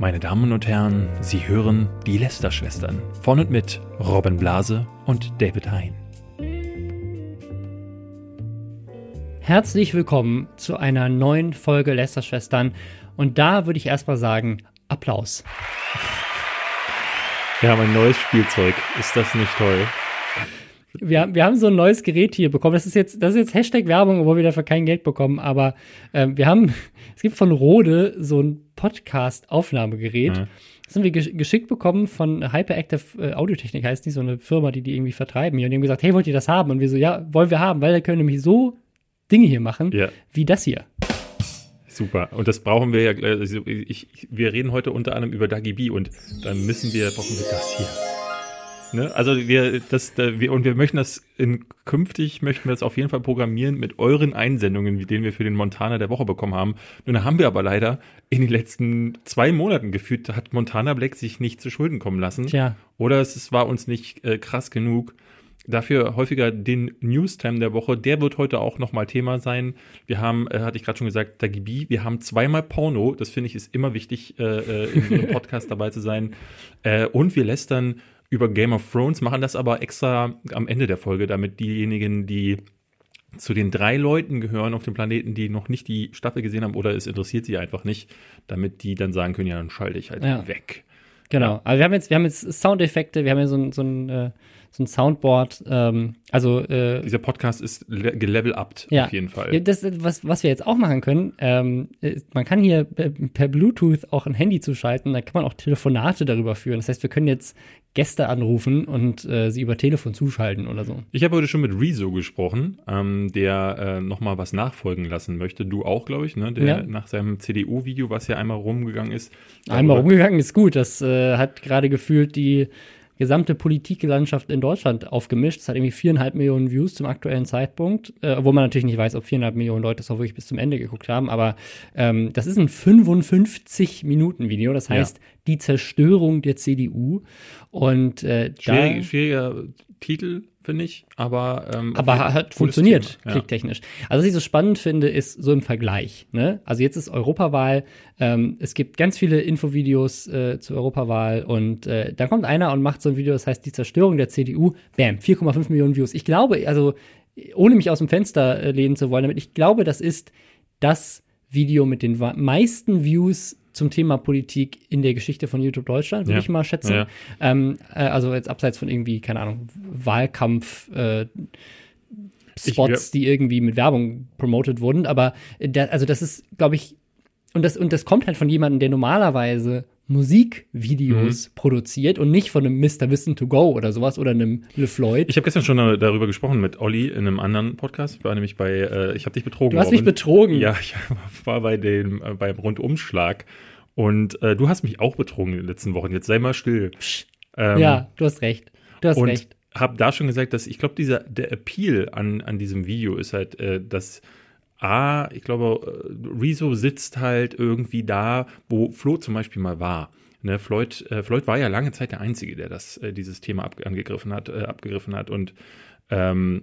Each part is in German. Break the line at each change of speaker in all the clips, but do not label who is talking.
Meine Damen und Herren, Sie hören die Lester-Schwestern von und mit Robin Blase und David Hein.
Herzlich willkommen zu einer neuen Folge Lester-Schwestern. Und da würde ich erstmal sagen, Applaus.
Wir haben ein neues Spielzeug. Ist das nicht toll?
Wir, wir haben so ein neues Gerät hier bekommen. Das ist jetzt, das ist jetzt Hashtag Werbung, obwohl wir dafür kein Geld bekommen. Aber äh, wir haben, es gibt von Rode so ein Podcast-Aufnahmegerät. Mhm. Das haben wir geschickt bekommen von Hyperactive äh, Audiotechnik, heißt die, so eine Firma, die die irgendwie vertreiben. Und die haben gesagt, hey, wollt ihr das haben? Und wir so, ja, wollen wir haben, weil wir können nämlich so Dinge hier machen, ja. wie das hier.
Super. Und das brauchen wir ja. Also ich, wir reden heute unter anderem über Dagi B und dann müssen wir, brauchen wir das hier. Ne? Also wir, das, wir, und wir möchten das in künftig möchten wir das auf jeden Fall programmieren mit euren Einsendungen, wie den wir für den Montana der Woche bekommen haben. Nun haben wir aber leider in den letzten zwei Monaten gefühlt, hat Montana Black sich nicht zu Schulden kommen lassen.
Tja.
Oder es, es war uns nicht äh, krass genug. Dafür häufiger den Newstime der Woche. Der wird heute auch nochmal Thema sein. Wir haben, äh, hatte ich gerade schon gesagt, Dagi B. Wir haben zweimal Porno. Das finde ich ist immer wichtig, äh, äh in so einem Podcast dabei zu sein. Äh, und wir lästern über Game of Thrones, machen das aber extra am Ende der Folge, damit diejenigen, die zu den drei Leuten gehören auf dem Planeten, die noch nicht die Staffel gesehen haben oder es interessiert sie einfach nicht, damit die dann sagen können, ja, dann schalte ich halt ja. weg.
Genau. Also wir haben jetzt, wir haben jetzt Soundeffekte, wir haben ja so ein, so ein äh, so ein Soundboard. Ähm, also äh,
dieser Podcast ist gelevelt ja, auf jeden Fall.
Das, was, was wir jetzt auch machen können, ähm, man kann hier per Bluetooth auch ein Handy zuschalten, da kann man auch Telefonate darüber führen. Das heißt, wir können jetzt Gäste anrufen und äh, sie über Telefon zuschalten oder so.
Ich habe heute schon mit Rezo gesprochen, ähm, der äh, noch mal was nachfolgen lassen möchte. Du auch, glaube ich, ne? Der ja. nach seinem CDU-Video, was ja einmal rumgegangen ist.
Einmal rumgegangen ist gut. Das äh, hat gerade gefühlt die gesamte Politiklandschaft in Deutschland aufgemischt. Es hat irgendwie viereinhalb Millionen Views zum aktuellen Zeitpunkt, äh, obwohl man natürlich nicht weiß, ob viereinhalb Millionen Leute das auch wirklich bis zum Ende geguckt haben. Aber ähm, das ist ein 55-Minuten-Video. Das heißt, ja. die Zerstörung der CDU. Und äh,
Schwierig, schwieriger Titel, finde ich, aber
ähm, aber hat funktioniert ja. klicktechnisch. Also was ich so spannend finde, ist so im Vergleich. Ne? Also jetzt ist Europawahl, ähm, es gibt ganz viele Infovideos äh, zur Europawahl und äh, dann kommt einer und macht so ein Video, das heißt die Zerstörung der CDU. Bam, 4,5 Millionen Views. Ich glaube, also ohne mich aus dem Fenster äh, lehnen zu wollen, damit ich glaube, das ist das Video mit den meisten Views zum Thema Politik in der Geschichte von YouTube Deutschland, würde ja. ich mal schätzen. Ja. Ähm, äh, also jetzt abseits von irgendwie, keine Ahnung, Wahlkampf, äh, Spots, die irgendwie mit Werbung promoted wurden. Aber da, also das ist, glaube ich, und das, und das kommt halt von jemandem, der normalerweise Musikvideos mhm. produziert und nicht von einem Mr. Wissen to Go oder sowas oder einem LeFloid.
Ich habe gestern schon darüber gesprochen mit Olli in einem anderen Podcast. Ich war nämlich bei, äh, ich habe dich betrogen.
Du hast Robin. mich betrogen.
Ja, ich war bei dem, äh, beim Rundumschlag und äh, du hast mich auch betrogen in den letzten Wochen. Jetzt sei mal still.
Ähm, ja, du hast recht. Du hast
und
recht.
Habe da schon gesagt, dass ich glaube, dieser der Appeal an an diesem Video ist halt, äh, dass A, ich glaube, äh, Rezo sitzt halt irgendwie da, wo Flo zum Beispiel mal war. Ne, Floyd, äh, Floyd war ja lange Zeit der Einzige, der das, äh, dieses Thema ab, angegriffen hat, äh, abgegriffen hat. Und ähm,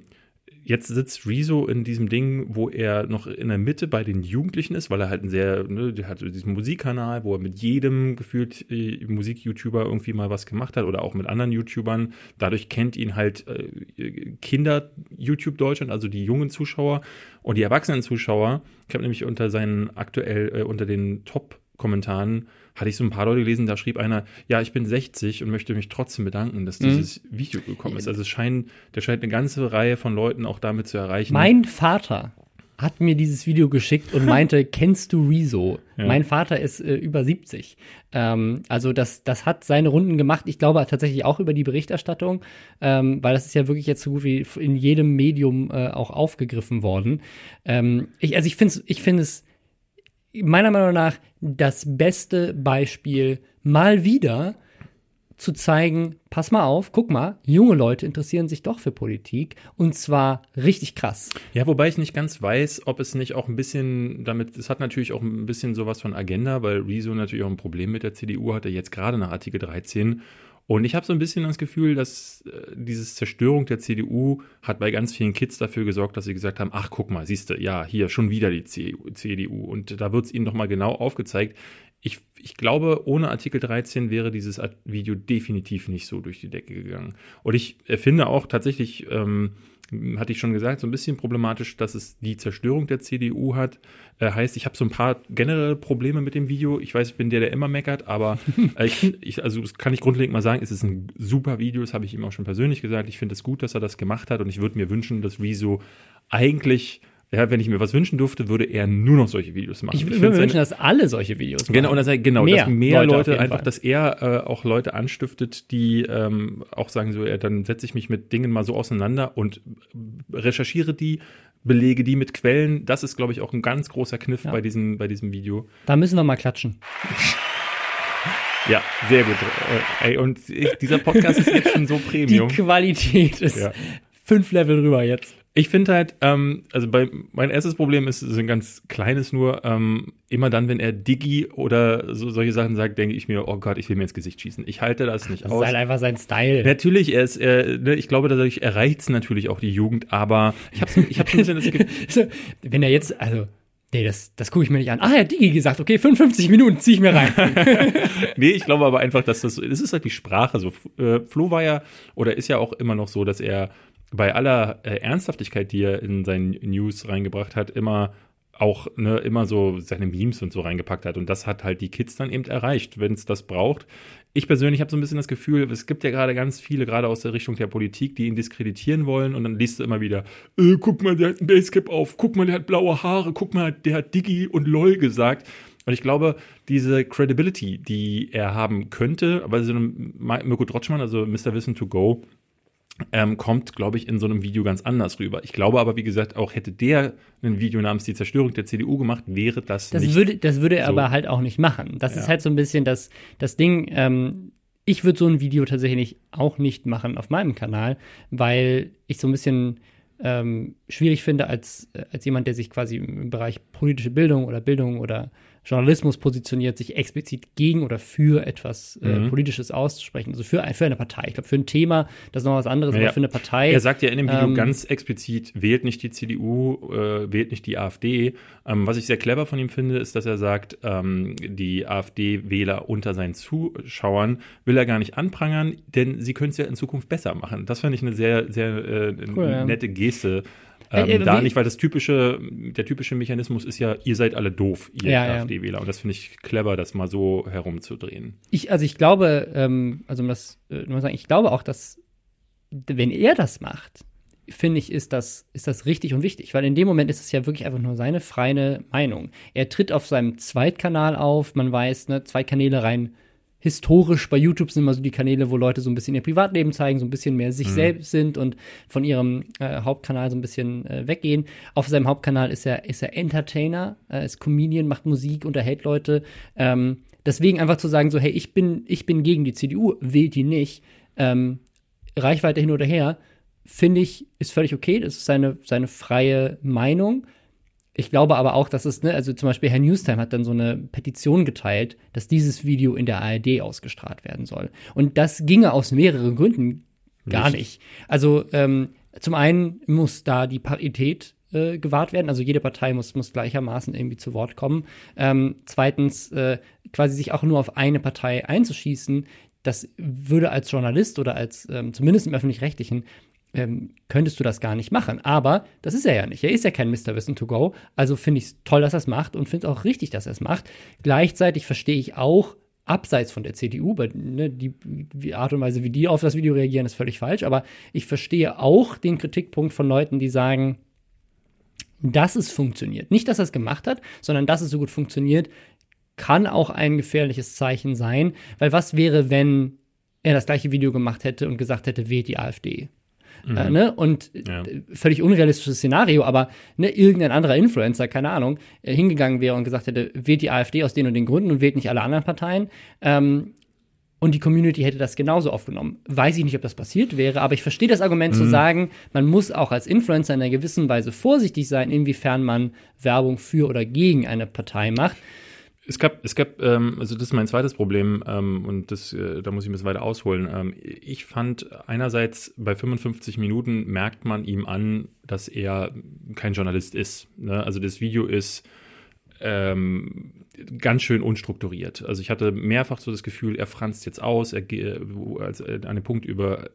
jetzt sitzt Rezo in diesem Ding, wo er noch in der Mitte bei den Jugendlichen ist, weil er halt ein sehr, ne, der hat diesen Musikkanal, wo er mit jedem gefühlt äh, Musik-YouTuber irgendwie mal was gemacht hat oder auch mit anderen YouTubern. Dadurch kennt ihn halt äh, Kinder-YouTube Deutschland, also die jungen Zuschauer und die erwachsenen Zuschauer. Ich habe nämlich unter seinen aktuell, äh, unter den Top-Kommentaren hatte ich so ein paar Leute gelesen, da schrieb einer, ja, ich bin 60 und möchte mich trotzdem bedanken, dass mhm. dieses mhm. Video gekommen ist. Also es scheint, der scheint eine ganze Reihe von Leuten auch damit zu erreichen.
Mein Vater hat mir dieses Video geschickt und meinte, kennst du Rezo? Ja. Mein Vater ist äh, über 70. Ähm, also das, das hat seine Runden gemacht. Ich glaube tatsächlich auch über die Berichterstattung, ähm, weil das ist ja wirklich jetzt so gut wie in jedem Medium äh, auch aufgegriffen worden. Ähm, ich, also ich finde ich finde es meiner Meinung nach das beste Beispiel mal wieder zu zeigen, pass mal auf, guck mal, junge Leute interessieren sich doch für Politik und zwar richtig krass.
Ja, wobei ich nicht ganz weiß, ob es nicht auch ein bisschen damit, es hat natürlich auch ein bisschen sowas von Agenda, weil Rezo natürlich auch ein Problem mit der CDU hatte, jetzt gerade nach Artikel 13 und ich habe so ein bisschen das Gefühl, dass äh, diese Zerstörung der CDU hat bei ganz vielen Kids dafür gesorgt, dass sie gesagt haben, ach guck mal, siehst du, ja, hier schon wieder die CDU. Und da wird es ihnen nochmal genau aufgezeigt. Ich, ich glaube, ohne Artikel 13 wäre dieses Video definitiv nicht so durch die Decke gegangen. Und ich finde auch tatsächlich, ähm, hatte ich schon gesagt, so ein bisschen problematisch, dass es die Zerstörung der CDU hat. Äh, heißt, ich habe so ein paar generelle Probleme mit dem Video. Ich weiß, ich bin der, der immer meckert, aber äh, ich, ich, also das kann ich grundlegend mal sagen, es ist ein super Video, das habe ich ihm auch schon persönlich gesagt. Ich finde es gut, dass er das gemacht hat und ich würde mir wünschen, dass Rezo eigentlich ja, wenn ich mir was wünschen durfte, würde er nur noch solche Videos machen.
Ich, würde mir wünschen, dass alle solche Videos
machen. Genau, und dass er, genau, mehr dass mehr Leute, Leute einfach, Fall. dass er äh, auch Leute anstiftet, die ähm, auch sagen so, ja, dann setze ich mich mit Dingen mal so auseinander und recherchiere die, belege die mit Quellen. Das ist, glaube ich, auch ein ganz großer Kniff ja. bei, diesem, bei diesem Video.
Da müssen wir mal klatschen.
Ja, sehr gut. Äh, ey, und ich, dieser Podcast ist jetzt schon so Premium.
Die Qualität ist ja. fünf Level rüber jetzt.
Ich finde halt, ähm, also bei, mein erstes Problem ist, ist ein ganz kleines nur, ähm, immer dann, wenn er Diggi oder so, solche Sachen sagt, denke ich mir, oh Gott, ich will mir ins Gesicht schießen. Ich halte das nicht
das
aus.
Das ist halt einfach sein Style.
Natürlich, er ist, er, ne, ich glaube, dadurch erreicht es natürlich auch die Jugend, aber ich habe ich hab schon ein bisschen
das Gefühl. wenn er jetzt, also Nee, das, das gucke ich mir nicht an. Ah, er hat Digi gesagt, okay, 55 Minuten ziehe ich mir rein.
nee, ich glaube aber einfach, dass das, das ist halt die Sprache. So, äh, Flo war ja, oder ist ja auch immer noch so, dass er bei aller äh, Ernsthaftigkeit, die er in seinen News reingebracht hat, immer auch ne, immer so seine Memes und so reingepackt hat. Und das hat halt die Kids dann eben erreicht, wenn es das braucht. Ich persönlich habe so ein bisschen das Gefühl, es gibt ja gerade ganz viele, gerade aus der Richtung der Politik, die ihn diskreditieren wollen. Und dann liest du immer wieder, äh, guck mal, der hat ein Basecap auf, guck mal, der hat blaue Haare, guck mal, der hat Diggi und LOL gesagt. Und ich glaube, diese Credibility, die er haben könnte, aber so einem Mirko Drotschmann, also Mr. Wissen to Go, ähm, kommt, glaube ich, in so einem Video ganz anders rüber. Ich glaube aber, wie gesagt, auch hätte der ein Video namens Die Zerstörung der CDU gemacht, wäre das,
das
nicht.
Würde, das würde er so. aber halt auch nicht machen. Das ja. ist halt so ein bisschen das, das Ding. Ähm, ich würde so ein Video tatsächlich auch nicht machen auf meinem Kanal, weil ich so ein bisschen ähm, schwierig finde, als, als jemand, der sich quasi im Bereich politische Bildung oder Bildung oder Journalismus positioniert, sich explizit gegen oder für etwas äh, mhm. Politisches auszusprechen. Also für, für eine Partei. Ich glaube, für ein Thema, das ist noch was anderes, ja, aber für eine Partei.
Er sagt ja in dem Video ähm, ganz explizit, wählt nicht die CDU, äh, wählt nicht die AfD. Ähm, was ich sehr clever von ihm finde, ist, dass er sagt, ähm, die AfD-Wähler unter seinen Zuschauern will er gar nicht anprangern, denn sie können es ja in Zukunft besser machen. Das fand ich eine sehr, sehr äh, cool, nette Geste. Ähm, äh, äh, da nicht, weil das typische, der typische Mechanismus ist ja, ihr seid alle doof, ihr ja, AfD-Wähler. Und das finde ich clever, das mal so herumzudrehen.
Ich, also ich glaube, ähm, also um das äh, nur sagen, ich glaube auch, dass wenn er das macht, finde ich, ist das, ist das richtig und wichtig, weil in dem Moment ist es ja wirklich einfach nur seine freie Meinung. Er tritt auf seinem Zweitkanal auf, man weiß, ne, zwei Kanäle rein historisch bei YouTube sind immer so die Kanäle, wo Leute so ein bisschen ihr Privatleben zeigen, so ein bisschen mehr sich mhm. selbst sind und von ihrem äh, Hauptkanal so ein bisschen äh, weggehen. Auf seinem Hauptkanal ist er, ist er Entertainer, äh, ist Comedian, macht Musik, unterhält Leute. Ähm, deswegen einfach zu sagen, so, hey, ich bin, ich bin gegen die CDU, wählt die nicht, ähm, Reichweite hin oder her, finde ich, ist völlig okay. Das ist seine, seine freie Meinung. Ich glaube aber auch, dass es, ne, also zum Beispiel Herr Newstime hat dann so eine Petition geteilt, dass dieses Video in der ARD ausgestrahlt werden soll. Und das ginge aus mehreren Gründen gar nicht. nicht. Also ähm, zum einen muss da die Parität äh, gewahrt werden, also jede Partei muss, muss gleichermaßen irgendwie zu Wort kommen. Ähm, zweitens, äh, quasi sich auch nur auf eine Partei einzuschießen, das würde als Journalist oder als ähm, zumindest im öffentlich-rechtlichen ähm, könntest du das gar nicht machen. Aber das ist er ja nicht. Er ist ja kein Mr. Wissen to go. Also finde ich es toll, dass er es macht und finde es auch richtig, dass er es macht. Gleichzeitig verstehe ich auch, abseits von der CDU, ne, die, die, Art und Weise, wie die auf das Video reagieren, ist völlig falsch. Aber ich verstehe auch den Kritikpunkt von Leuten, die sagen, dass es funktioniert. Nicht, dass er es gemacht hat, sondern dass es so gut funktioniert, kann auch ein gefährliches Zeichen sein. Weil was wäre, wenn er das gleiche Video gemacht hätte und gesagt hätte, wählt die AfD? Äh, mhm. Äh, ne? Und ja. völlig unrealistisches Szenario, aber ne, irgendein anderer Influencer, keine Ahnung, äh, hingegangen wäre und gesagt hätte, wählt die AfD aus den und den Gründen und wählt nicht alle anderen Parteien. Ähm, und die Community hätte das genauso aufgenommen. Weiß ich nicht, ob das passiert wäre, aber ich verstehe das Argument mhm. zu sagen, man muss auch als Influencer in einer gewissen Weise vorsichtig sein, inwiefern man Werbung für oder gegen eine Partei macht.
Es gab, es gab, ähm, also das ist mein zweites Problem ähm, und das, äh, da muss ich ein bisschen weiter ausholen. Ähm, ich fand einerseits bei 55 Minuten merkt man ihm an, dass er kein Journalist ist. Ne? Also das Video ist ähm, ganz schön unstrukturiert. Also ich hatte mehrfach so das Gefühl, er franzt jetzt aus, er geht als äh, an dem Punkt, über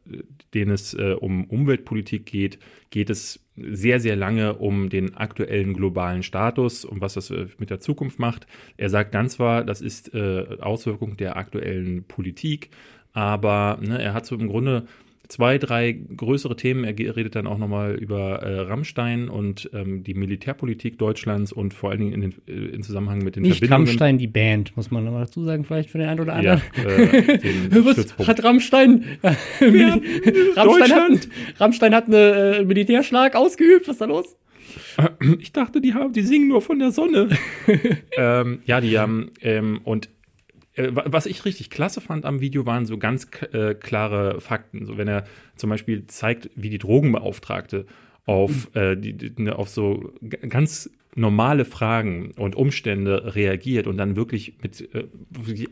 den es äh, um Umweltpolitik geht, geht es sehr, sehr lange um den aktuellen globalen Status, um was das äh, mit der Zukunft macht. Er sagt dann zwar, das ist äh, Auswirkung der aktuellen Politik, aber ne, er hat so im Grunde zwei, drei größere Themen. Er redet dann auch nochmal über äh, Rammstein und ähm, die Militärpolitik Deutschlands und vor allen Dingen in, den, äh, in Zusammenhang mit den
Nicht Verbindungen. Rammstein, die Band, muss man nochmal dazu sagen, vielleicht für den einen oder anderen. Ja, äh, Was hat Rammstein? Rammstein, hat, Rammstein hat einen äh, Militärschlag ausgeübt. Was ist da los?
Ich dachte, die haben, die singen nur von der Sonne. ähm, ja, die haben ähm, und äh, was ich richtig klasse fand am Video, waren so ganz äh, klare Fakten. So, wenn er zum Beispiel zeigt, wie die Drogenbeauftragte auf, mhm. äh, die, die, ne, auf so ganz normale Fragen und Umstände reagiert und dann wirklich mit äh,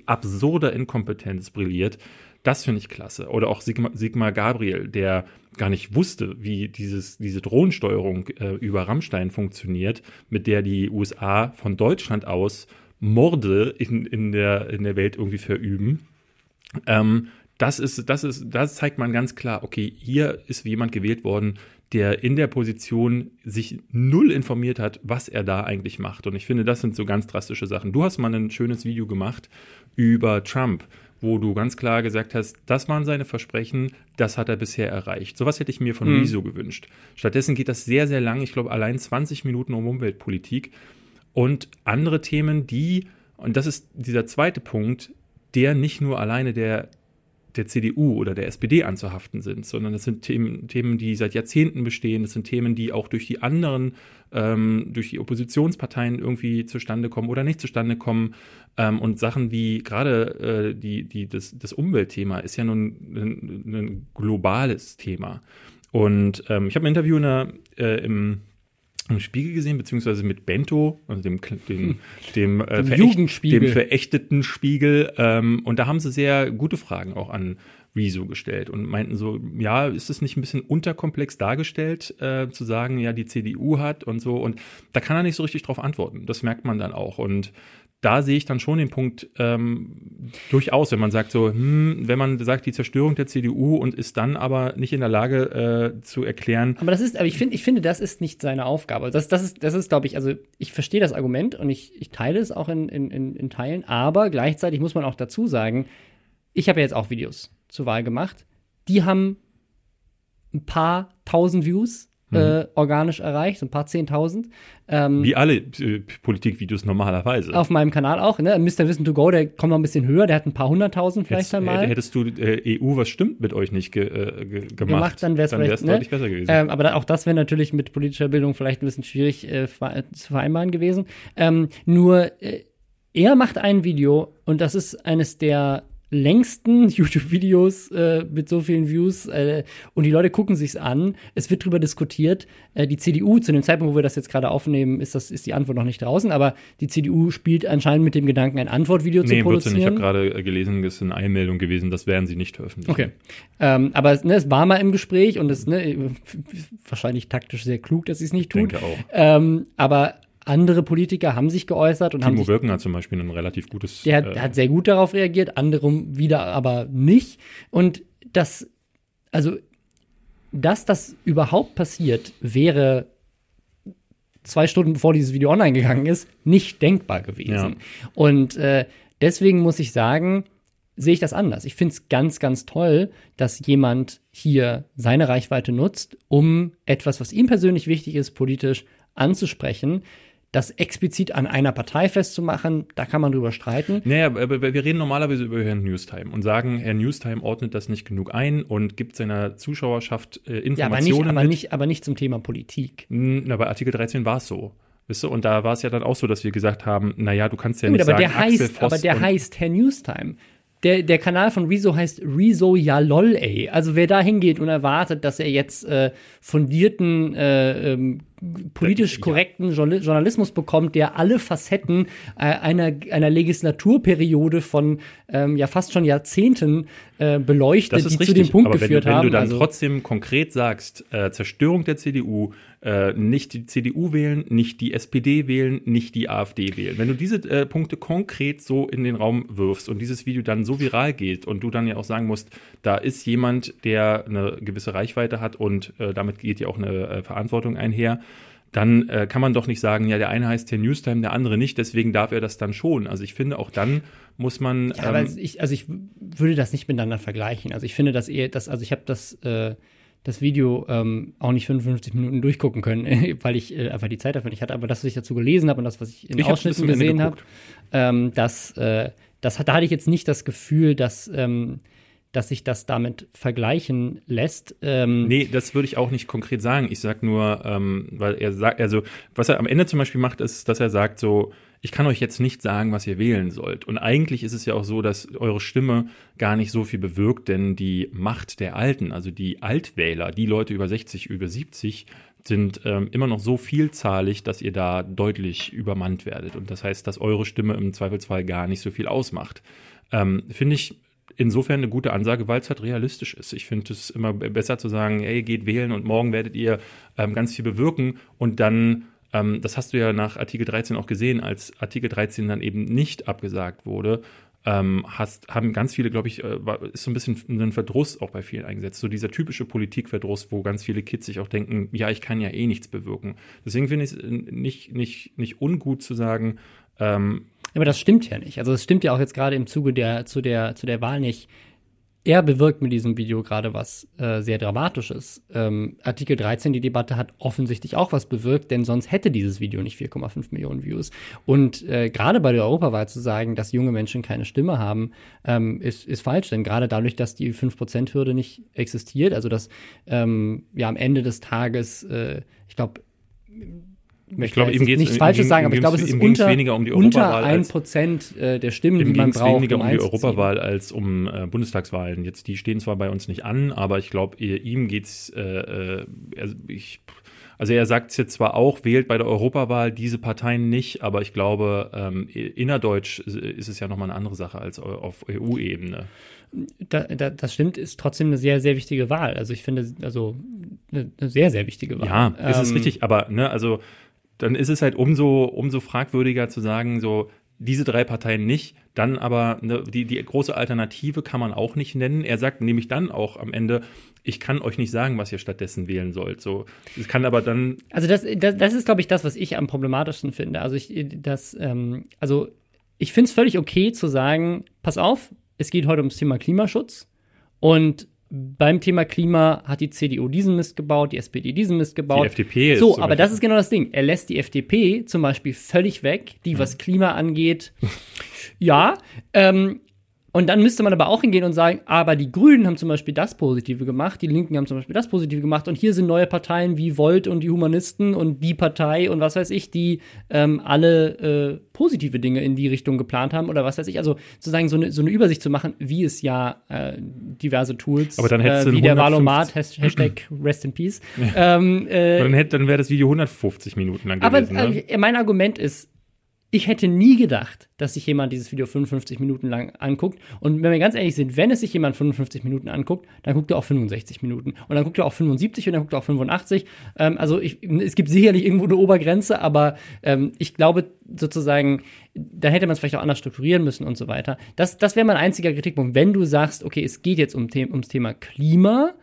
absurder Inkompetenz brilliert, das finde ich klasse. Oder auch Sigmar, Sigmar Gabriel, der gar nicht wusste, wie dieses, diese Drohnensteuerung äh, über Rammstein funktioniert, mit der die USA von Deutschland aus Morde in, in, der, in der Welt irgendwie verüben. Ähm, das ist, das ist, das zeigt man ganz klar, okay, hier ist jemand gewählt worden, der in der Position sich null informiert hat, was er da eigentlich macht. Und ich finde, das sind so ganz drastische Sachen. Du hast mal ein schönes Video gemacht über Trump, wo du ganz klar gesagt hast, das waren seine Versprechen, das hat er bisher erreicht. Sowas hätte ich mir von mhm. Riso gewünscht. Stattdessen geht das sehr, sehr lang, ich glaube allein 20 Minuten um Umweltpolitik und andere Themen, die, und das ist dieser zweite Punkt, der nicht nur alleine der, der CDU oder der SPD anzuhaften sind, sondern das sind Themen, Themen, die seit Jahrzehnten bestehen, das sind Themen, die auch durch die anderen, ähm, durch die Oppositionsparteien irgendwie zustande kommen oder nicht zustande kommen. Ähm, und Sachen wie gerade äh, die, die, das, das Umweltthema ist ja nun ein, ein globales Thema. Und ähm, ich habe ein Interview in der, äh, im im Spiegel gesehen, beziehungsweise mit Bento, also dem, dem, dem, äh, verächt, dem verächteten Spiegel. Ähm, und da haben sie sehr gute Fragen auch an Rezo gestellt und meinten so, ja, ist es nicht ein bisschen unterkomplex dargestellt, äh, zu sagen, ja, die CDU hat und so. Und da kann er nicht so richtig drauf antworten. Das merkt man dann auch. Und da sehe ich dann schon den Punkt ähm, durchaus, wenn man sagt so, hm, wenn man sagt die Zerstörung der CDU und ist dann aber nicht in der Lage äh, zu erklären.
Aber das ist, aber ich finde, ich finde, das ist nicht seine Aufgabe. Das, das ist, das ist, glaube ich, also ich verstehe das Argument und ich, ich teile es auch in, in, in, Teilen, aber gleichzeitig muss man auch dazu sagen, ich habe ja jetzt auch Videos zur Wahl gemacht. Die haben ein paar tausend Views mhm. äh, organisch erreicht, so ein paar Zehntausend.
Ähm, Wie alle äh, Politikvideos normalerweise.
Auf meinem Kanal auch, ne? Mr. Wissen to Go, der kommt noch ein bisschen höher, der hat ein paar hunderttausend vielleicht einmal.
Hättest du äh, EU, was stimmt mit euch nicht ge, äh, ge gemacht,
gemacht, dann wäre es ne? deutlich besser gewesen. Ähm, aber da, auch das wäre natürlich mit politischer Bildung vielleicht ein bisschen schwierig äh, zu vereinbaren gewesen. Ähm, nur äh, er macht ein Video und das ist eines der längsten YouTube-Videos äh, mit so vielen Views äh, und die Leute gucken sich's an. Es wird darüber diskutiert. Äh, die CDU, zu dem Zeitpunkt, wo wir das jetzt gerade aufnehmen, ist, das, ist die Antwort noch nicht draußen, aber die CDU spielt anscheinend mit dem Gedanken, ein Antwortvideo nee, zu produzieren. Nee,
ich habe gerade äh, gelesen, es ist eine Einmeldung gewesen, das werden sie nicht veröffentlichen.
Okay. Ähm, aber ne, es war mal im Gespräch und es ne, wahrscheinlich taktisch sehr klug, dass sie es nicht tun.
Denke auch.
Ähm, aber andere Politiker haben sich geäußert und
Timo
haben. Timo
Birken hat zum Beispiel ein relativ gutes.
Der, äh, hat sehr gut darauf reagiert, andere wieder aber nicht. Und das, also, dass das überhaupt passiert, wäre zwei Stunden bevor dieses Video online gegangen ist, nicht denkbar gewesen. Ja. Und äh, deswegen muss ich sagen, sehe ich das anders. Ich finde es ganz, ganz toll, dass jemand hier seine Reichweite nutzt, um etwas, was ihm persönlich wichtig ist, politisch anzusprechen das explizit an einer Partei festzumachen, da kann man drüber streiten.
Naja, aber wir reden normalerweise über Herrn Newstime und sagen, Herr Newstime ordnet das nicht genug ein und gibt seiner Zuschauerschaft äh, Informationen. Ja, aber
nicht, aber, nicht, aber nicht zum Thema Politik.
Na, bei Artikel 13 war es so. Weißt du, und da war es ja dann auch so, dass wir gesagt haben, naja, du kannst ja, ja nicht aber
sagen, der heißt, Aber der heißt Herr Newstime. Der, der Kanal von Rezo heißt Rezo ja lol, ey. Also wer da hingeht und erwartet, dass er jetzt äh, fundierten äh, ähm, politisch korrekten Journalismus bekommt, der alle Facetten äh, einer, einer Legislaturperiode von ähm, ja fast schon Jahrzehnten äh, beleuchtet, die richtig, zu dem Punkt geführt
wenn,
haben.
Wenn du dann also, trotzdem konkret sagst, äh, Zerstörung der CDU, äh, nicht die CDU wählen, nicht die SPD wählen, nicht die AfD wählen. Wenn du diese äh, Punkte konkret so in den Raum wirfst und dieses Video dann so viral geht und du dann ja auch sagen musst, da ist jemand, der eine gewisse Reichweite hat und äh, damit geht ja auch eine äh, Verantwortung einher, dann äh, kann man doch nicht sagen, ja, der eine heißt hier Newstime, der andere nicht, deswegen darf er das dann schon. Also ich finde, auch dann muss man.
Ja, ähm, ich, also ich würde das nicht miteinander vergleichen. Also ich finde, dass eher, dass, also ich habe das, äh, das Video ähm, auch nicht 55 Minuten durchgucken können, weil ich äh, einfach die Zeit dafür nicht hatte. Aber das, was ich dazu gelesen habe und das, was ich in ich Ausschnitten gesehen habe, ähm, das, äh, das, da hatte ich jetzt nicht das Gefühl, dass ähm, dass sich das damit vergleichen lässt.
Ähm nee, das würde ich auch nicht konkret sagen. Ich sage nur, ähm, weil er sagt, also was er am Ende zum Beispiel macht, ist, dass er sagt so, ich kann euch jetzt nicht sagen, was ihr wählen sollt. Und eigentlich ist es ja auch so, dass eure Stimme gar nicht so viel bewirkt, denn die Macht der Alten, also die Altwähler, die Leute über 60, über 70, sind ähm, immer noch so vielzahlig, dass ihr da deutlich übermannt werdet. Und das heißt, dass eure Stimme im Zweifelsfall gar nicht so viel ausmacht. Ähm, Finde ich insofern eine gute Ansage, weil es halt realistisch ist. Ich finde es immer besser zu sagen, hey, geht wählen und morgen werdet ihr ähm, ganz viel bewirken und dann ähm, das hast du ja nach Artikel 13 auch gesehen, als Artikel 13 dann eben nicht abgesagt wurde, ähm, hast, haben ganz viele, glaube ich, äh, ist so ein bisschen ein Verdruss auch bei vielen eingesetzt. So dieser typische Politikverdruss, wo ganz viele Kids sich auch denken, ja, ich kann ja eh nichts bewirken. Deswegen finde ich es nicht, nicht, nicht ungut zu sagen, ähm,
aber das stimmt ja nicht. Also es stimmt ja auch jetzt gerade im Zuge der, zu der, zu der Wahl nicht. Er bewirkt mit diesem Video gerade was äh, sehr Dramatisches. Ähm, Artikel 13, die Debatte hat offensichtlich auch was bewirkt, denn sonst hätte dieses Video nicht 4,5 Millionen Views. Und äh, gerade bei der Europawahl zu sagen, dass junge Menschen keine Stimme haben, ähm, ist, ist falsch. Denn gerade dadurch, dass die 5%-Hürde nicht existiert, also dass ähm, ja am Ende des Tages, äh, ich glaube,
ich glaube, ihm geht
nichts Falsches sagen, aber ich glaube, es ist unter,
weniger um die
Europawahl unter 1 Prozent äh, der Stimmen, die man braucht.
weniger um, um die Europawahl als um äh, Bundestagswahlen. Jetzt, die stehen zwar bei uns nicht an, aber ich glaube, ihm geht's, äh, äh, also, ich, also er sagt es jetzt zwar auch, wählt bei der Europawahl diese Parteien nicht, aber ich glaube, ähm, innerdeutsch ist es ja nochmal eine andere Sache als auf EU-Ebene.
Da, da, das stimmt, ist trotzdem eine sehr, sehr wichtige Wahl. Also ich finde, also eine, sehr, sehr wichtige Wahl.
Ja, das ähm, ist richtig, aber ne, also dann ist es halt umso, umso fragwürdiger zu sagen, so, diese drei Parteien nicht, dann aber ne, die, die große Alternative kann man auch nicht nennen. Er sagt nämlich dann auch am Ende, ich kann euch nicht sagen, was ihr stattdessen wählen sollt. So, es kann aber dann.
Also das, das, das ist, glaube ich, das, was ich am problematischsten finde. Also ich, das, ähm, also ich finde es völlig okay zu sagen, pass auf, es geht heute ums Thema Klimaschutz und beim Thema Klima hat die CDU diesen Mist gebaut, die SPD diesen Mist gebaut. Die
FDP
ist. So, aber das ist genau das Ding. Er lässt die FDP zum Beispiel völlig weg, die, was Klima angeht, ja. Ähm, und dann müsste man aber auch hingehen und sagen, aber die Grünen haben zum Beispiel das Positive gemacht, die Linken haben zum Beispiel das Positive gemacht und hier sind neue Parteien wie Volt und die Humanisten und die Partei und was weiß ich, die ähm, alle äh, positive Dinge in die Richtung geplant haben oder was weiß ich. Also sozusagen so eine, so eine Übersicht zu machen, wie es ja äh, diverse Tools,
aber dann äh,
wie der Valomat, Hashtag Rest in Peace.
ähm, äh, dann, dann wäre das Video 150 Minuten lang gewesen.
Aber ne? Äh, mein Argument ist, ich hätte nie gedacht, dass sich jemand dieses Video 55 Minuten lang anguckt. Und wenn wir ganz ehrlich sind, wenn es sich jemand 55 Minuten anguckt, dann guckt er auch 65 Minuten. Und dann guckt er auch 75 und dann guckt er auch 85. Ähm, also ich, es gibt sicherlich irgendwo eine Obergrenze, aber ähm, ich glaube sozusagen, da hätte man es vielleicht auch anders strukturieren müssen und so weiter. Das, das wäre mein einziger Kritikpunkt. Wenn du sagst, okay, es geht jetzt um, ums Thema Klima,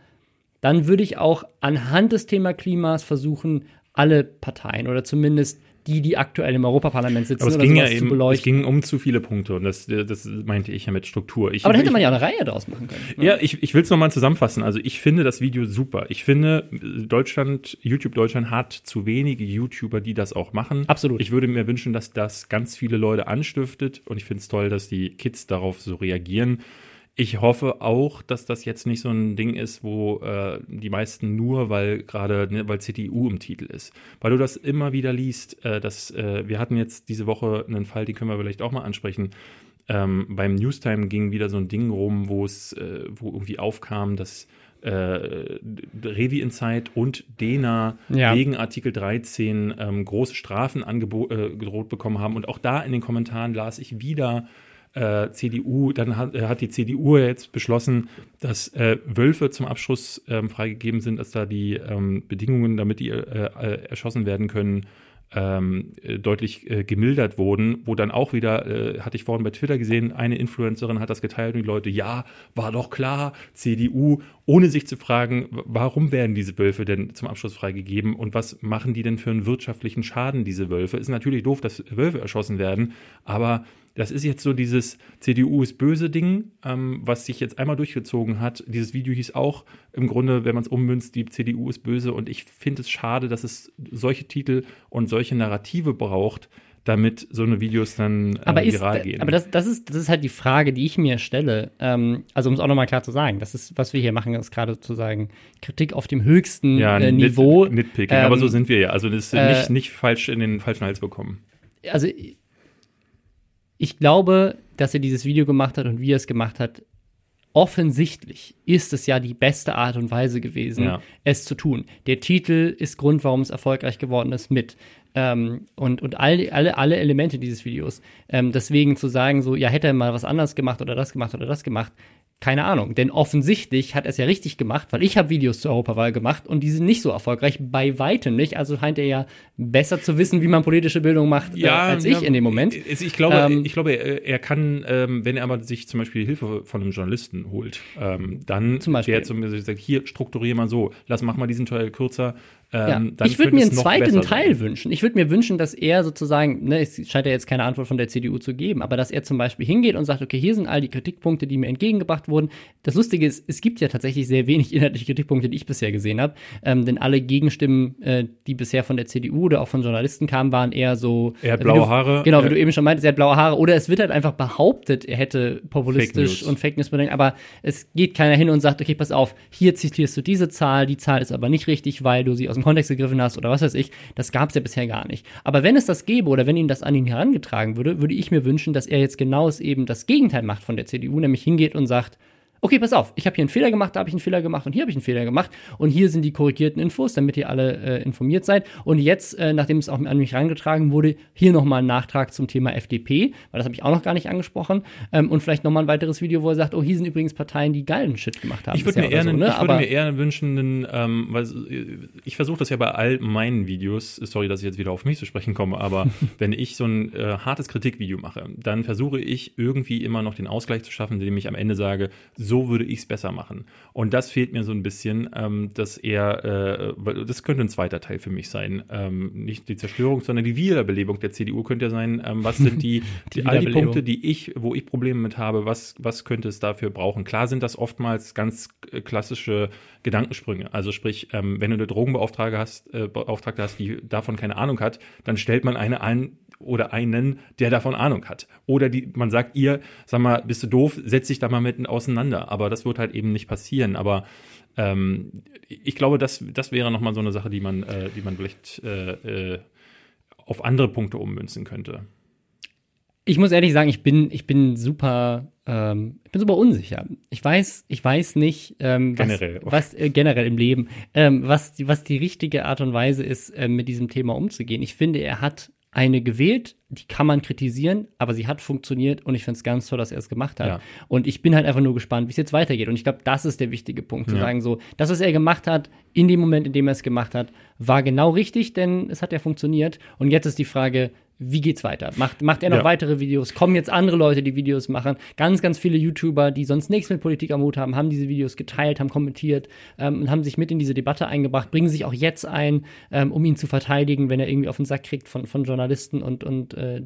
dann würde ich auch anhand des Thema Klimas versuchen, alle Parteien oder zumindest die, die aktuell im Europaparlament sitzen,
aber es ging ja eben, Es ging um zu viele Punkte und das, das meinte ich ja mit Struktur. Ich,
aber da hätte man ja eine Reihe draus machen können.
Ne? Ja, ich, ich will es nochmal zusammenfassen. Also ich finde das Video super. Ich finde, Deutschland, YouTube Deutschland hat zu wenige YouTuber, die das auch machen.
Absolut.
Ich würde mir wünschen, dass das ganz viele Leute anstiftet und ich finde es toll, dass die Kids darauf so reagieren. Ich hoffe auch, dass das jetzt nicht so ein Ding ist, wo äh, die meisten nur, weil gerade, ne, weil CDU im Titel ist. Weil du das immer wieder liest, äh, dass äh, wir hatten jetzt diese Woche einen Fall, den können wir vielleicht auch mal ansprechen. Ähm, beim Newstime ging wieder so ein Ding rum, wo es, äh, wo irgendwie aufkam, dass äh, Revi Insight und Dena ja. wegen Artikel 13 ähm, große Strafen äh, gedroht bekommen haben. Und auch da in den Kommentaren las ich wieder äh, CDU, dann hat, äh, hat, die CDU jetzt beschlossen, dass äh, Wölfe zum Abschuss ähm, freigegeben sind, dass da die ähm, Bedingungen, damit die äh, äh, erschossen werden können, ähm, äh, deutlich gemildert wurden, wo dann auch wieder, hatte ich vorhin bei Twitter gesehen, eine Influencerin hat das geteilt und die Leute, ja, war doch klar, CDU, ohne sich zu fragen, warum werden diese Wölfe denn zum Abschluss freigegeben und was machen die denn für einen wirtschaftlichen Schaden, diese Wölfe? Ist natürlich doof, dass Wölfe erschossen werden, aber das ist jetzt so dieses CDU ist böse Ding, ähm, was sich jetzt einmal durchgezogen hat. Dieses Video hieß auch im Grunde, wenn man es ummünzt, die CDU ist böse. Und ich finde es schade, dass es solche Titel und solche Narrative braucht, damit so eine Videos dann äh,
aber
viral
ist,
gehen.
Aber das, das, ist, das ist halt die Frage, die ich mir stelle. Ähm, also um es auch nochmal klar zu sagen, das ist, was wir hier machen, ist gerade zu sagen, Kritik auf dem höchsten ja, äh, Niveau.
Nit, Nitpicking, ähm, aber so sind wir ja. Also das ist äh, nicht, nicht falsch in den falschen Hals bekommen.
Also ich glaube, dass er dieses Video gemacht hat und wie er es gemacht hat, offensichtlich ist es ja die beste Art und Weise gewesen, ja. es zu tun. Der Titel ist Grund, warum es erfolgreich geworden ist, mit. Ähm, und und all, alle, alle Elemente dieses Videos. Ähm, deswegen zu sagen, so, ja, hätte er mal was anderes gemacht oder das gemacht oder das gemacht, keine Ahnung, denn offensichtlich hat er es ja richtig gemacht, weil ich habe Videos zur Europawahl gemacht und die sind nicht so erfolgreich, bei weitem nicht. Also scheint er ja besser zu wissen, wie man politische Bildung macht, ja, äh, als ich ja, in dem Moment.
Ich glaube, ähm, ich glaube er, kann, ähm, wenn er aber sich zum Beispiel Hilfe von einem Journalisten holt, ähm, dann zum Beispiel. der zum Beispiel sagt, hier strukturiere mal so, lass mach mal diesen Teil kürzer,
ähm, ja. ich würde mir einen zweiten Teil sein. wünschen. Ich würde mir wünschen, dass er sozusagen, ne, es scheint ja jetzt keine Antwort von der CDU zu geben, aber dass er zum Beispiel hingeht und sagt, okay, hier sind all die Kritikpunkte, die mir entgegengebracht wurden. Das Lustige ist, es gibt ja tatsächlich sehr wenig inhaltliche Kritikpunkte, die ich bisher gesehen habe, ähm, denn alle Gegenstimmen, äh, die bisher von der CDU oder auch von Journalisten kamen, waren eher so.
Er hat blaue
du,
Haare.
Genau, wie du eben schon meintest, er hat blaue Haare. Oder es wird halt einfach behauptet, er hätte populistisch Fake und Fake News bedenkt, aber es geht keiner hin und sagt, okay, pass auf, hier zitierst du diese Zahl, die Zahl ist aber nicht richtig, weil du sie aus dem Kontext gegriffen hast oder was weiß ich, das gab es ja bisher gar nicht. Aber wenn es das gäbe oder wenn ihnen das an ihn herangetragen würde, würde ich mir wünschen, dass er jetzt genau eben das Gegenteil macht von der CDU, nämlich hingeht und sagt, okay, pass auf, ich habe hier einen Fehler gemacht, da habe ich einen Fehler gemacht und hier habe ich einen Fehler gemacht und hier sind die korrigierten Infos, damit ihr alle äh, informiert seid. Und jetzt, äh, nachdem es auch an mich herangetragen wurde, hier nochmal ein Nachtrag zum Thema FDP, weil das habe ich auch noch gar nicht angesprochen. Ähm, und vielleicht nochmal ein weiteres Video, wo er sagt, oh, hier sind übrigens Parteien, die geilen Shit gemacht haben.
Ich würde mir, eher so, ne? ich würd mir eher wünschen, einen, ähm, weil ich versuche das ja bei all meinen Videos, sorry, dass ich jetzt wieder auf mich zu sprechen komme, aber wenn ich so ein äh, hartes Kritikvideo mache, dann versuche ich irgendwie immer noch den Ausgleich zu schaffen, indem ich am Ende sage, so würde ich es besser machen. Und das fehlt mir so ein bisschen, ähm, dass er, äh, das könnte ein zweiter Teil für mich sein. Ähm, nicht die Zerstörung, sondern die Wiederbelebung der CDU könnte ja sein, ähm, was sind die, die, die all die Punkte, die ich, wo ich Probleme mit habe, was, was könnte es dafür brauchen? Klar sind das oftmals ganz äh, klassische Gedankensprünge. Also sprich, ähm, wenn du eine Drogenbeauftragte hast, äh, Beauftragte hast, die davon keine Ahnung hat, dann stellt man eine an, oder einen, der davon Ahnung hat. Oder die, man sagt ihr, sag mal, bist du doof, setz dich da mal mit auseinander. Aber das wird halt eben nicht passieren. Aber ähm, ich glaube, das, das wäre nochmal so eine Sache, die man, äh, die man vielleicht äh, äh, auf andere Punkte ummünzen könnte.
Ich muss ehrlich sagen, ich bin, ich bin super, ähm, ich bin super unsicher. Ich weiß, ich weiß nicht, ähm, was, generell, was äh, generell im Leben, ähm, was, was die richtige Art und Weise ist, äh, mit diesem Thema umzugehen. Ich finde, er hat eine gewählt, die kann man kritisieren, aber sie hat funktioniert und ich finde es ganz toll, dass er es gemacht hat. Ja. Und ich bin halt einfach nur gespannt, wie es jetzt weitergeht. Und ich glaube, das ist der wichtige Punkt, zu ja. sagen, so, das, was er gemacht hat, in dem Moment, in dem er es gemacht hat, war genau richtig, denn es hat ja funktioniert. Und jetzt ist die Frage, wie geht's weiter? Macht, macht er noch ja. weitere Videos? Kommen jetzt andere Leute, die Videos machen? Ganz, ganz viele YouTuber, die sonst nichts mit Politik am Hut haben, haben diese Videos geteilt, haben kommentiert ähm, und haben sich mit in diese Debatte eingebracht, bringen sich auch jetzt ein, ähm, um ihn zu verteidigen, wenn er irgendwie auf den Sack kriegt von, von Journalisten und, und äh,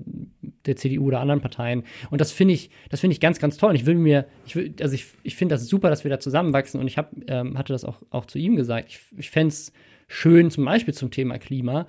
der CDU oder anderen Parteien. Und das finde ich, das finde ich ganz, ganz toll. Und ich will mir, ich will, also ich, ich finde das super, dass wir da zusammenwachsen und ich hab, ähm, hatte das auch, auch zu ihm gesagt. Ich, ich fände es schön, zum Beispiel zum Thema Klima,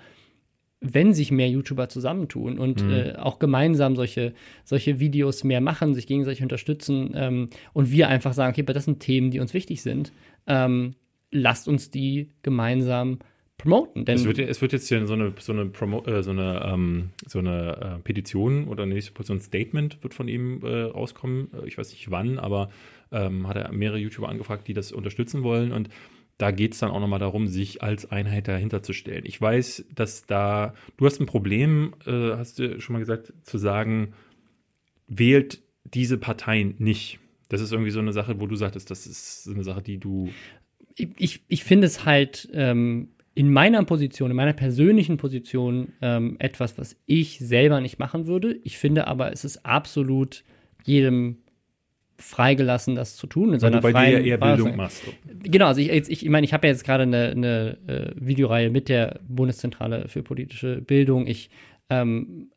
wenn sich mehr YouTuber zusammentun und mhm. äh, auch gemeinsam solche, solche Videos mehr machen, sich gegenseitig unterstützen ähm, und wir einfach sagen, okay, das sind Themen, die uns wichtig sind, ähm, lasst uns die gemeinsam promoten.
Denn es, wird, es wird jetzt hier so eine, so eine, Promo, äh, so eine, ähm, so eine äh, Petition oder eine so ein Statement wird von ihm äh, rauskommen. Äh, ich weiß nicht wann, aber ähm, hat er mehrere YouTuber angefragt, die das unterstützen wollen. Und da geht es dann auch nochmal darum, sich als Einheit dahinter zu stellen. Ich weiß, dass da, du hast ein Problem, äh, hast du schon mal gesagt, zu sagen, wählt diese Parteien nicht. Das ist irgendwie so eine Sache, wo du sagtest, das ist eine Sache, die du.
Ich, ich, ich finde es halt ähm, in meiner Position, in meiner persönlichen Position ähm, etwas, was ich selber nicht machen würde. Ich finde aber, es ist absolut jedem freigelassen, das zu tun. In
seiner du bei dir eher Bildung machst.
Genau, also ich, ich, ich meine, ich habe ja jetzt gerade eine, eine äh, Videoreihe mit der Bundeszentrale für politische Bildung. Ich ähm,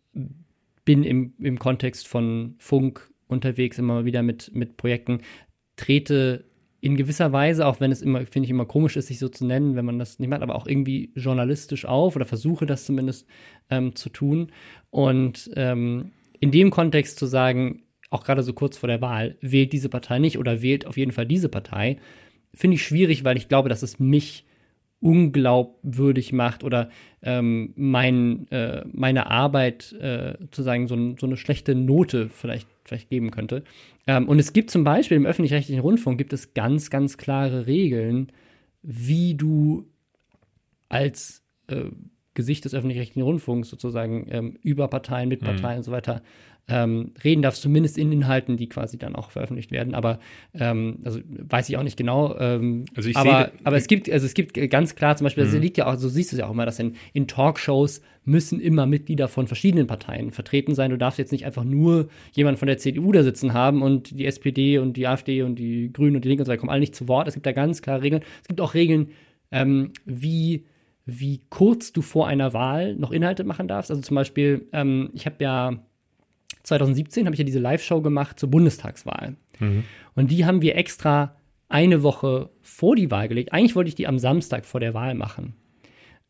bin im, im Kontext von Funk unterwegs, immer wieder mit, mit Projekten, trete in gewisser Weise, auch wenn es immer, finde ich, immer komisch ist, sich so zu nennen, wenn man das nicht macht, aber auch irgendwie journalistisch auf oder versuche das zumindest ähm, zu tun. Und ähm, in dem Kontext zu sagen, auch gerade so kurz vor der Wahl, wählt diese Partei nicht oder wählt auf jeden Fall diese Partei, finde ich schwierig, weil ich glaube, dass es mich unglaubwürdig macht oder ähm, mein, äh, meine Arbeit äh, zu sagen, so, so, eine schlechte Note vielleicht, vielleicht geben könnte. Ähm, und es gibt zum Beispiel im öffentlich-rechtlichen Rundfunk gibt es ganz, ganz klare Regeln, wie du als äh, Gesicht des öffentlich-rechtlichen Rundfunks sozusagen ähm, über Parteien, mit mhm. Parteien mhm. und so weiter ähm, reden darfst, zumindest in Inhalten, die quasi dann auch veröffentlicht werden. Aber ähm, also weiß ich auch nicht genau. Ähm, also ich aber, sehe, aber es gibt, also es gibt ganz klar zum Beispiel, das mhm. liegt ja auch, so siehst du es ja auch immer, dass in, in Talkshows müssen immer Mitglieder von verschiedenen Parteien vertreten sein. Du darfst jetzt nicht einfach nur jemanden von der CDU da sitzen haben und die SPD und die AfD und die Grünen und die Linke und so weiter kommen alle nicht zu Wort. Es gibt da ganz klare Regeln. Es gibt auch Regeln, ähm, wie wie kurz du vor einer Wahl noch Inhalte machen darfst. Also zum Beispiel, ähm, ich habe ja 2017 habe ich ja diese Live-Show gemacht zur Bundestagswahl. Mhm. Und die haben wir extra eine Woche vor die Wahl gelegt. Eigentlich wollte ich die am Samstag vor der Wahl machen.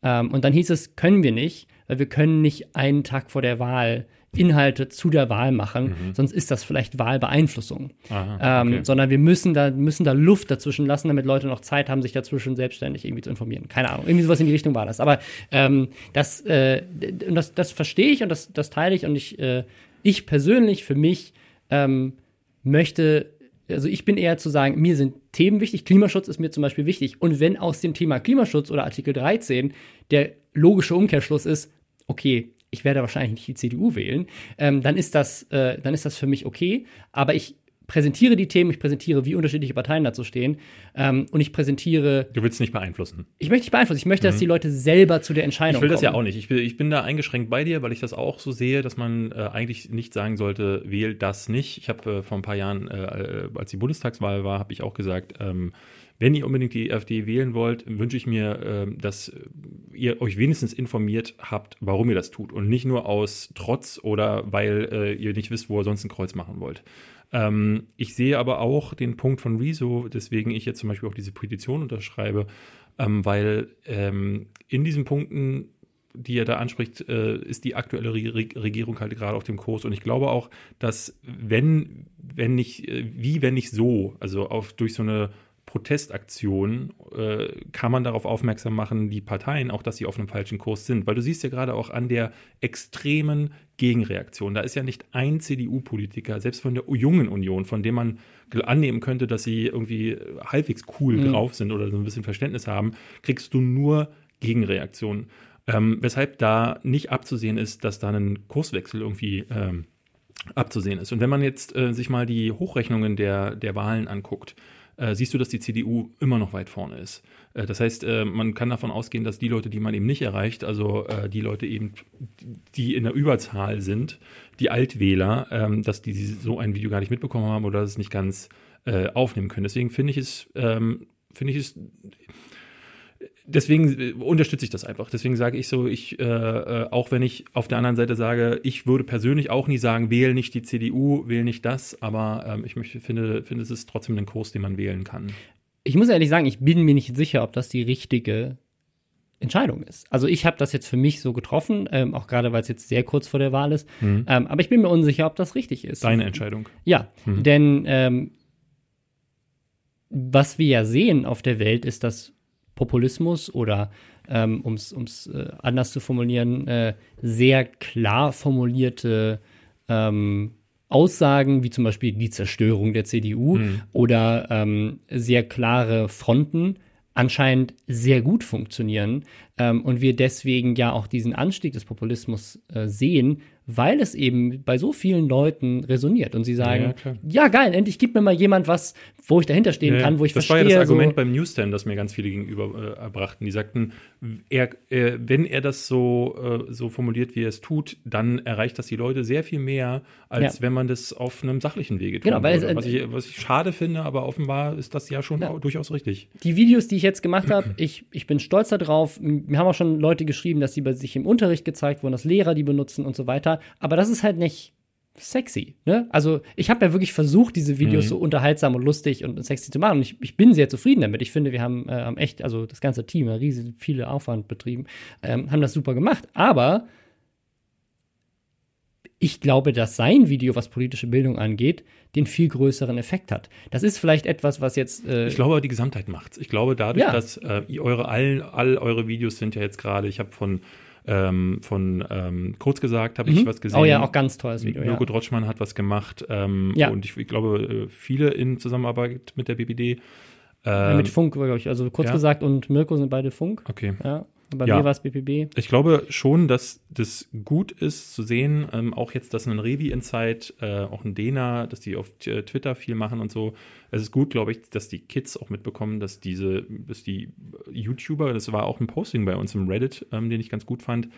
Ähm, und dann hieß es, können wir nicht, weil wir können nicht einen Tag vor der Wahl Inhalte zu der Wahl machen, mhm. sonst ist das vielleicht Wahlbeeinflussung. Aha, ähm, Sondern wir müssen da, müssen da Luft dazwischen lassen, damit Leute noch Zeit haben, sich dazwischen selbstständig irgendwie zu informieren. Keine Ahnung, irgendwie sowas in die Richtung war das. Aber ähm, das, äh, das, das verstehe ich und das, das teile ich und ich äh, ich persönlich für mich ähm, möchte, also ich bin eher zu sagen, mir sind Themen wichtig, Klimaschutz ist mir zum Beispiel wichtig. Und wenn aus dem Thema Klimaschutz oder Artikel 13 der logische Umkehrschluss ist, okay, ich werde wahrscheinlich nicht die CDU wählen, ähm, dann ist das, äh, dann ist das für mich okay. Aber ich präsentiere die Themen, ich präsentiere, wie unterschiedliche Parteien dazu stehen. Ähm, und ich präsentiere.
Du willst nicht beeinflussen.
Ich möchte nicht beeinflussen. Ich möchte, mhm. dass die Leute selber zu der Entscheidung kommen.
Ich will kommen. das ja auch nicht. Ich bin, ich bin da eingeschränkt bei dir, weil ich das auch so sehe, dass man äh, eigentlich nicht sagen sollte, wähl das nicht. Ich habe äh, vor ein paar Jahren, äh, äh als die Bundestagswahl war, habe ich auch gesagt, ähm, wenn ihr unbedingt die AfD wählen wollt, wünsche ich mir, ähm, dass ihr euch wenigstens informiert habt, warum ihr das tut und nicht nur aus Trotz oder weil äh, ihr nicht wisst, wo ihr sonst ein Kreuz machen wollt. Ähm, ich sehe aber auch den Punkt von Rezo, deswegen ich jetzt zum Beispiel auch diese Petition unterschreibe, ähm, weil ähm, in diesen Punkten die er da anspricht, äh, ist die aktuelle Re Regierung halt gerade auf dem Kurs. Und ich glaube auch, dass wenn, wenn nicht, äh, wie, wenn nicht so, also auf, durch so eine Protestaktion äh, kann man darauf aufmerksam machen, die Parteien, auch dass sie auf einem falschen Kurs sind. Weil du siehst ja gerade auch an der extremen Gegenreaktion. Da ist ja nicht ein CDU-Politiker, selbst von der jungen Union, von dem man annehmen könnte, dass sie irgendwie halbwegs cool mhm. drauf sind oder so ein bisschen Verständnis haben, kriegst du nur Gegenreaktionen. Ähm, weshalb da nicht abzusehen ist, dass da ein Kurswechsel irgendwie ähm, abzusehen ist. Und wenn man jetzt äh, sich mal die Hochrechnungen der, der Wahlen anguckt, äh, siehst du, dass die CDU immer noch weit vorne ist. Äh, das heißt, äh, man kann davon ausgehen, dass die Leute, die man eben nicht erreicht, also die Leute eben, die in der Überzahl sind, die Altwähler, ähm, dass die so ein Video gar nicht mitbekommen haben oder es nicht ganz aufnehmen können. Deswegen finde ich es, ähm, finde ich es deswegen äh, unterstütze ich das einfach. Deswegen sage ich so, ich, äh, äh, auch wenn ich auf der anderen Seite sage, ich würde persönlich auch nie sagen, wähle nicht die CDU, wähle nicht das, aber ähm, ich möchte, finde, finde, es ist trotzdem ein Kurs, den man wählen kann.
Ich muss ehrlich sagen, ich bin mir nicht sicher, ob das die richtige Entscheidung ist. Also ich habe das jetzt für mich so getroffen, ähm, auch gerade weil es jetzt sehr kurz vor der Wahl ist. Mhm. Ähm, aber ich bin mir unsicher, ob das richtig ist.
Deine Entscheidung.
Ja, mhm. denn ähm, was wir ja sehen auf der Welt ist, dass Populismus oder ähm, um es äh, anders zu formulieren, äh, sehr klar formulierte ähm, Aussagen, wie zum Beispiel die Zerstörung der CDU mhm. oder ähm, sehr klare Fronten anscheinend sehr gut funktionieren ähm, und wir deswegen ja auch diesen Anstieg des Populismus äh, sehen, weil es eben bei so vielen Leuten resoniert und sie sagen, ja, ja geil, endlich gibt mir mal jemand was, wo ich dahinter stehen ja, kann, wo ich
das
verstehe.
Das war ja das Argument so beim Newsstand, das mir ganz viele gegenüber äh, erbrachten. Die sagten, er, äh, wenn er das so, äh, so formuliert, wie er es tut, dann erreicht das die Leute sehr viel mehr, als ja. wenn man das auf einem sachlichen Wege tut. Genau, weil es, was, ich, was ich schade finde, aber offenbar ist das ja schon durchaus richtig.
Die Videos, die ich jetzt gemacht habe, ich, ich bin stolz darauf. Mir haben auch schon Leute geschrieben, dass sie bei sich im Unterricht gezeigt wurden, dass Lehrer die benutzen und so weiter. Aber das ist halt nicht sexy. Ne? Also ich habe ja wirklich versucht, diese Videos mhm. so unterhaltsam und lustig und sexy zu machen. Und ich, ich bin sehr zufrieden damit. Ich finde, wir haben, äh, haben echt, also das ganze Team, riesig viele Aufwand betrieben, ähm, haben das super gemacht. Aber ich glaube, dass sein Video, was politische Bildung angeht, den viel größeren Effekt hat. Das ist vielleicht etwas, was jetzt.
Äh ich glaube, die Gesamtheit macht's. Ich glaube, dadurch, ja. dass äh, eure all, all eure Videos sind ja jetzt gerade, ich habe von ähm, von ähm, kurz gesagt habe mhm. ich was gesehen.
Oh ja, auch ganz tolles Video.
Mirko ja. Drotschmann hat was gemacht ähm, ja. und ich, ich, glaube, äh, viele in Zusammenarbeit mit der BBD.
Ja, mit ähm, Funk, glaube ich. Also kurz gesagt und Mirko sind beide Funk.
Okay.
Ja. Bei ja. mir war es BPB.
Ich glaube schon, dass das gut ist zu sehen, ähm, auch jetzt, dass ein Revi Insight, äh, auch ein Dena, dass die auf Twitter viel machen und so. Es ist gut, glaube ich, dass die Kids auch mitbekommen, dass diese, dass die YouTuber, das war auch ein Posting bei uns im Reddit, ähm, den ich ganz gut fand,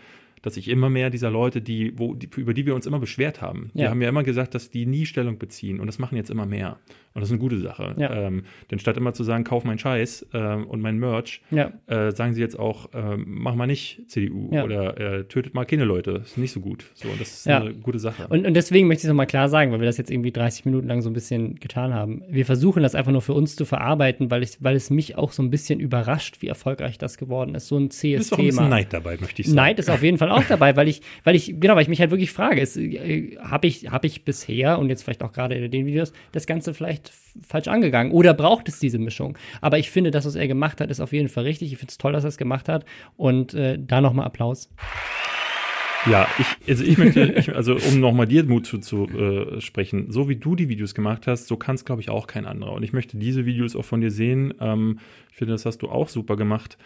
dass sich immer mehr dieser Leute, die, wo, die, über die wir uns immer beschwert haben, ja. die haben ja immer gesagt, dass die nie Stellung beziehen und das machen jetzt immer mehr. Und das ist eine gute Sache. Ja. Ähm, denn statt immer zu sagen, kauf meinen Scheiß ähm, und mein Merch, ja. äh, sagen sie jetzt auch, äh, mach mal nicht CDU oder äh, tötet mal keine Leute. Das ist nicht so gut. So, und das ist eine gute Sache.
Und, und deswegen möchte ich es nochmal klar sagen, weil wir das jetzt irgendwie 30 Minuten lang so ein bisschen getan haben. Wir versuchen das einfach nur für uns zu verarbeiten, weil, ich, weil es mich auch so ein bisschen überrascht, wie erfolgreich das geworden ist. So ein CS ist auch Thema. Ein
Neid dabei, möchte ich sagen.
Neid ist auf jeden Fall auch dabei, weil ich, weil ich, genau, weil ich mich halt wirklich frage, äh, habe ich, hab ich bisher und jetzt vielleicht auch gerade in den Videos das Ganze vielleicht falsch angegangen oder braucht es diese Mischung? Aber ich finde, das, was er gemacht hat, ist auf jeden Fall richtig. Ich finde es toll, dass er es gemacht hat und äh, da nochmal Applaus.
Ja, ich, also ich möchte, ich, also um nochmal dir Mut zu, zu äh, sprechen, so wie du die Videos gemacht hast, so kann es, glaube ich, auch kein anderer. Und ich möchte diese Videos auch von dir sehen. Ähm, ich finde, das hast du auch super gemacht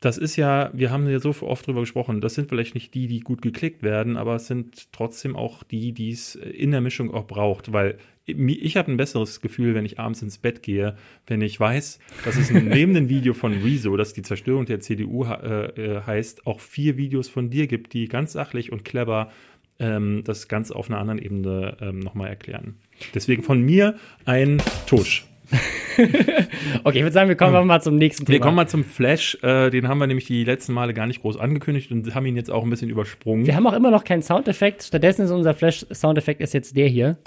das ist ja, wir haben ja so oft drüber gesprochen, das sind vielleicht nicht die, die gut geklickt werden, aber es sind trotzdem auch die, die es in der Mischung auch braucht, weil ich habe ein besseres Gefühl, wenn ich abends ins Bett gehe, wenn ich weiß, dass es neben dem Video von Rezo, das die Zerstörung der CDU äh, äh, heißt, auch vier Videos von dir gibt, die ganz sachlich und clever ähm, das ganz auf einer anderen Ebene ähm, nochmal erklären. Deswegen von mir ein Tusch.
okay, ich würde sagen, wir kommen hm. mal zum nächsten
Thema. Wir kommen mal zum Flash. Äh, den haben wir nämlich die letzten Male gar nicht groß angekündigt und haben ihn jetzt auch ein bisschen übersprungen.
Wir haben auch immer noch keinen Soundeffekt. Stattdessen ist unser Flash-Soundeffekt jetzt der hier.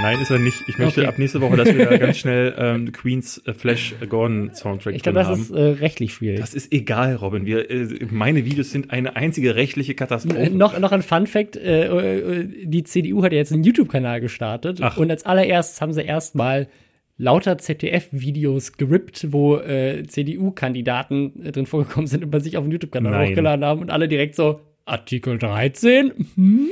Nein, ist er nicht. Ich möchte okay. ab nächste Woche, dass wir da ganz schnell ähm, Queens äh, Flash Gordon Soundtrack
Ich glaube, das haben. ist äh, rechtlich schwierig.
Das ist egal, Robin. Wir, äh, meine Videos sind eine einzige rechtliche Katastrophe.
Äh, noch, noch ein Fun Fact: äh, äh, Die CDU hat ja jetzt einen YouTube-Kanal gestartet Ach. und als allererstes haben sie erstmal lauter ZDF-Videos gerippt, wo äh, CDU-Kandidaten äh, drin vorgekommen sind und bei sich auf dem YouTube-Kanal hochgeladen haben und alle direkt so, Artikel 13? Hm?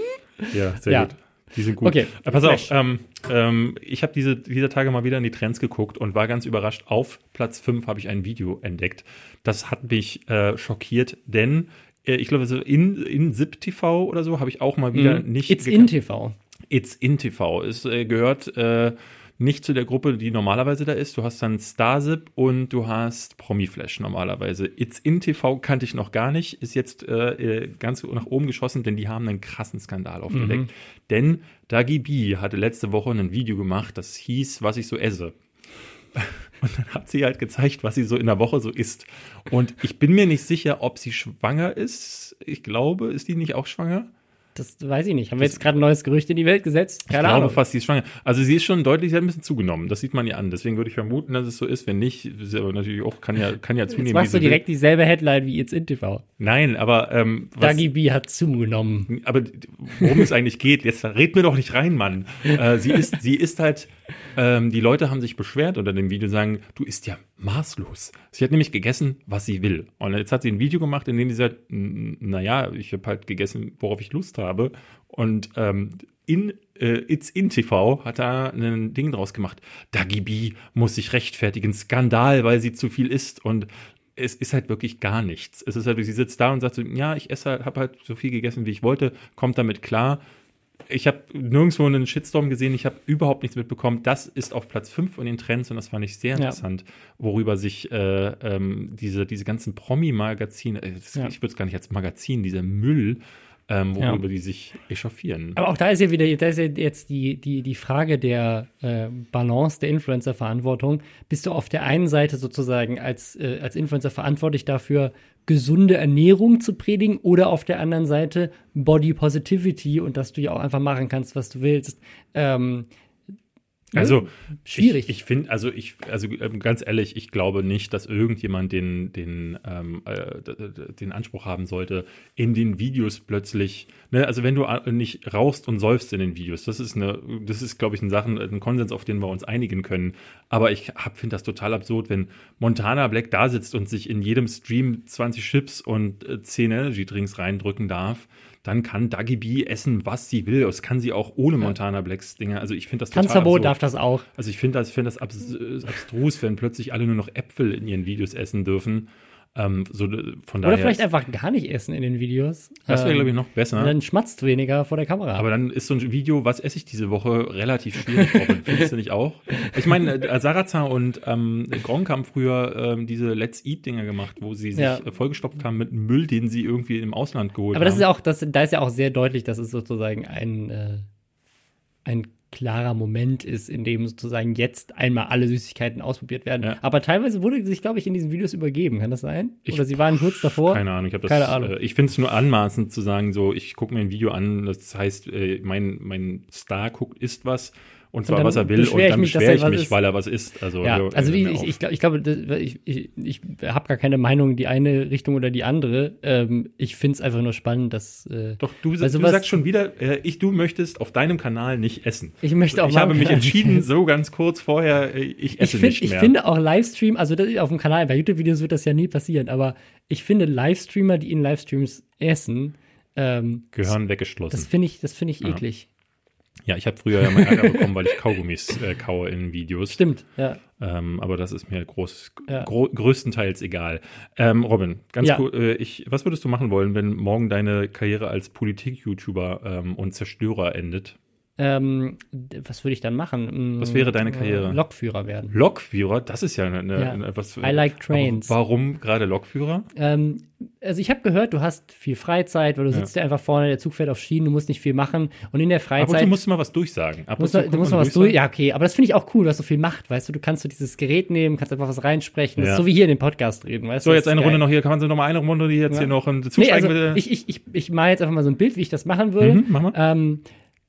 Ja, sehr ja. gut. Die sind gut. Okay, äh, pass Flash. auf, ähm, ähm, ich habe diese, diese Tage mal wieder in die Trends geguckt und war ganz überrascht. Auf Platz 5 habe ich ein Video entdeckt. Das hat mich äh, schockiert, denn äh, ich glaube, so in, in ZIP TV oder so habe ich auch mal wieder mm. nicht.
It's in TV.
It's in TV. Es äh, gehört äh, nicht zu der Gruppe, die normalerweise da ist. Du hast dann Starzip und du hast Promiflash normalerweise. It's in TV kannte ich noch gar nicht, ist jetzt äh, äh, ganz nach oben geschossen, denn die haben einen krassen Skandal aufgedeckt. Mhm. Denn Dagi B hatte letzte Woche ein Video gemacht, das hieß, was ich so esse. Und dann hat sie halt gezeigt, was sie so in der Woche so isst. Und ich bin mir nicht sicher, ob sie schwanger ist. Ich glaube, ist die nicht auch schwanger?
Das weiß ich nicht. Haben wir jetzt gerade ein neues Gerücht in die Welt gesetzt?
Keine ich Ahnung. glaube fast, sie ist schwanger. Also sie ist schon deutlich, sie hat ein bisschen zugenommen. Das sieht man ihr an. Deswegen würde ich vermuten, dass es so ist. Wenn nicht, ist aber natürlich auch, kann ja, kann ja zunehmen. Jetzt
machst du direkt will. dieselbe Headline wie jetzt in TV.
Nein, aber ähm,
was, Dagi B hat zugenommen.
Aber worum es eigentlich geht, jetzt red mir doch nicht rein, Mann. Äh, sie ist, sie ist halt ähm, die Leute haben sich beschwert unter dem Video, sagen, du isst ja maßlos. Sie hat nämlich gegessen, was sie will. Und jetzt hat sie ein Video gemacht, in dem sie sagt, naja, ich habe halt gegessen, worauf ich Lust habe. Und ähm, in äh, It's in TV hat da ein Ding draus gemacht. Dagi B muss sich rechtfertigen, Skandal, weil sie zu viel isst und es ist halt wirklich gar nichts. Es ist halt, sie sitzt da und sagt so, ja, ich esse halt, habe halt so viel gegessen, wie ich wollte, kommt damit klar. Ich habe nirgendwo einen Shitstorm gesehen, ich habe überhaupt nichts mitbekommen. Das ist auf Platz 5 von den Trends und das fand ich sehr interessant, ja. worüber sich äh, ähm, diese, diese ganzen Promi-Magazine, äh, ja. ich würde es gar nicht als Magazin, dieser Müll ähm, worüber ja. die sich echauffieren.
Aber auch da ist ja wieder, da ist ja jetzt die, die, die Frage der äh, Balance der Influencer-Verantwortung. Bist du auf der einen Seite sozusagen als, äh, als Influencer verantwortlich dafür, gesunde Ernährung zu predigen oder auf der anderen Seite Body Positivity und dass du ja auch einfach machen kannst, was du willst. Ähm,
also schwierig. Ich, ich finde, also ich, also ähm, ganz ehrlich, ich glaube nicht, dass irgendjemand den, den, ähm, äh, den Anspruch haben sollte, in den Videos plötzlich, ne, also wenn du nicht rauchst und säufst in den Videos, das ist eine, das ist, glaube ich, eine Sache, ein Konsens, auf den wir uns einigen können. Aber ich finde das total absurd, wenn Montana Black da sitzt und sich in jedem Stream 20 Chips und äh, 10 Energy Drinks reindrücken darf dann kann Dagi B essen, was sie will. Das kann sie auch ohne Montana Blacks Dinge. Also ich finde das
total Tanzverbot darf das auch.
Also ich finde das, find das abs abstrus, wenn plötzlich alle nur noch Äpfel in ihren Videos essen dürfen. Ähm, so, von
Oder vielleicht einfach gar nicht essen in den Videos.
Das wäre, ähm, glaube ich, noch besser.
Dann schmatzt weniger vor der Kamera.
Aber dann ist so ein Video, was esse ich diese Woche, relativ schwierig. Robin. Findest du nicht auch? Ich meine, äh, Sarazar und ähm, Gronk haben früher ähm, diese Let's Eat-Dinger gemacht, wo sie sich ja. vollgestopft haben mit Müll, den sie irgendwie im Ausland geholt
haben. Aber das
ist
ja auch, das, da ist ja auch sehr deutlich, dass es sozusagen ein, äh, ein klarer Moment ist, in dem sozusagen jetzt einmal alle Süßigkeiten ausprobiert werden. Ja. Aber teilweise wurde sich, glaube ich, in diesen Videos übergeben. Kann das sein? Ich, Oder sie waren kurz davor?
Keine Ahnung. Ich, das, keine Ahnung. Äh, ich finde es nur anmaßend zu sagen, so, ich gucke mir ein Video an, das heißt, äh, mein, mein Star guckt, isst was und zwar, und was er will, und dann beschwere ich mich, weil er was isst. Also,
ja, also wie, ich, ich, glaube, ich, glaube, ich, ich, ich habe gar keine Meinung, die eine Richtung oder die andere. Ähm, ich finde es einfach nur spannend, dass.
Äh, Doch, du, du sagst schon wieder, äh, ich, du möchtest auf deinem Kanal nicht essen.
Ich möchte auch
Ich habe mich entschieden, so ganz kurz vorher, äh, ich esse
ich find,
nicht mehr.
Ich finde auch Livestream, also auf dem Kanal, bei YouTube-Videos wird das ja nie passieren, aber ich finde Livestreamer, die in Livestreams essen, ähm,
gehören weggeschlossen.
Das finde ich, das finde ich eklig.
Ja, ich habe früher ja mal Ärger bekommen, weil ich Kaugummis äh, kaue in Videos.
Stimmt, ja.
Ähm, aber das ist mir groß, ja. größtenteils egal. Ähm, Robin, ganz ja. cool. Äh, ich, was würdest du machen wollen, wenn morgen deine Karriere als Politik-YouTuber ähm, und Zerstörer endet?
Ähm, was würde ich dann machen?
Was wäre deine Karriere?
Lokführer werden.
Lokführer? Das ist ja eine, ja. eine was.
I like trains.
warum gerade Lokführer?
Ähm, also ich habe gehört, du hast viel Freizeit, weil du sitzt ja. einfach vorne, der Zug fährt auf Schienen, du musst nicht viel machen und in der Freizeit. Aber
du musst mal was durchsagen.
Ab musst, du musst mal was durch. Ja, okay, aber das finde ich auch cool, du hast so viel Macht, weißt du, du kannst so dieses Gerät nehmen, kannst einfach was reinsprechen, ja. so wie hier in dem Podcast reden, weißt
so, du. So jetzt eine geil. Runde noch hier, kann man so noch mal eine Runde die jetzt hier noch
Zug nee, also bitte. Ich ich ich ich mache jetzt einfach mal so ein Bild, wie ich das machen würde. Mhm, mach mal. Ähm,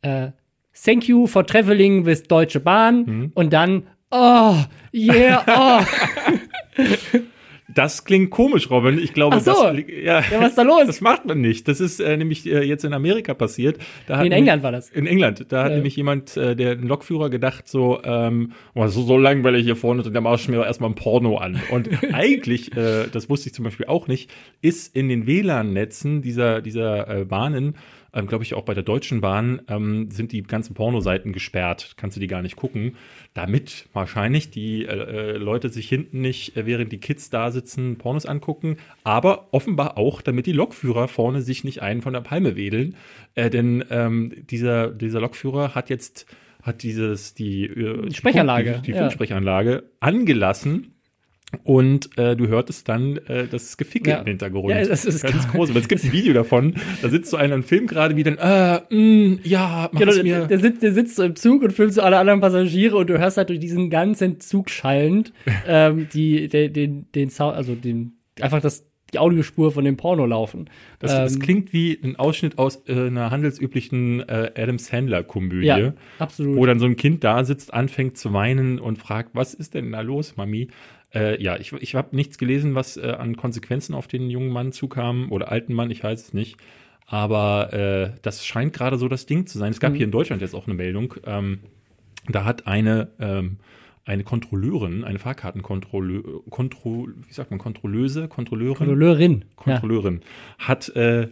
äh, Thank you for traveling with Deutsche Bahn mhm. und dann, oh, yeah, oh.
Das klingt komisch, Robin. Ich glaube,
so.
das,
ja, ja, was ist da los?
Das macht man nicht. Das ist äh, nämlich äh, jetzt in Amerika passiert.
Da in England nämlich, war das.
In England. Da ja. hat nämlich jemand, äh, der ein Lokführer, gedacht so, ähm, oh, so, so langweilig hier vorne, und der macht mir erstmal ein Porno an. Und eigentlich, äh, das wusste ich zum Beispiel auch nicht, ist in den WLAN-Netzen dieser dieser äh, Bahnen ähm, glaube ich, auch bei der Deutschen Bahn ähm, sind die ganzen Pornoseiten gesperrt. Kannst du die gar nicht gucken. Damit wahrscheinlich die äh, äh, Leute sich hinten nicht, äh, während die Kids da sitzen, Pornos angucken. Aber offenbar auch, damit die Lokführer vorne sich nicht einen von der Palme wedeln. Äh, denn ähm, dieser, dieser Lokführer hat jetzt hat dieses die,
äh, die Sprechanlage,
die, die Funksprechanlage angelassen und äh, du hörtest dann äh, das Geficke ja. im Hintergrund. Ja,
das ist
ganz groß. Aber es gibt ein Video davon, da sitzt so einer im Film gerade wie dann, äh, mh, mm, ja, mach genau, mir.
Der, der, sitzt, der sitzt so im Zug und filmt so alle anderen Passagiere und du hörst halt durch diesen ganzen Zug schallend ähm, die, den, den, den Sound, also den, einfach das, die Audiospur von dem Porno laufen.
Das, ähm, das klingt wie ein Ausschnitt aus äh, einer handelsüblichen äh, Adam Sandler-Komödie. Ja,
absolut.
Wo dann so ein Kind da sitzt, anfängt zu weinen und fragt, was ist denn da los, Mami? Äh, ja, ich, ich habe nichts gelesen, was äh, an Konsequenzen auf den jungen Mann zukam oder alten Mann, ich weiß es nicht. Aber äh, das scheint gerade so das Ding zu sein. Es gab mhm. hier in Deutschland jetzt auch eine Meldung. Ähm, Da hat eine, ähm, eine Kontrolleurin, eine Fahrkartenkontrolleur, Kontro, wie sagt man, Kontrolleuse, Kontrolleurin?
Kontrolleurin.
Kontrolleurin. Ja. Hat äh,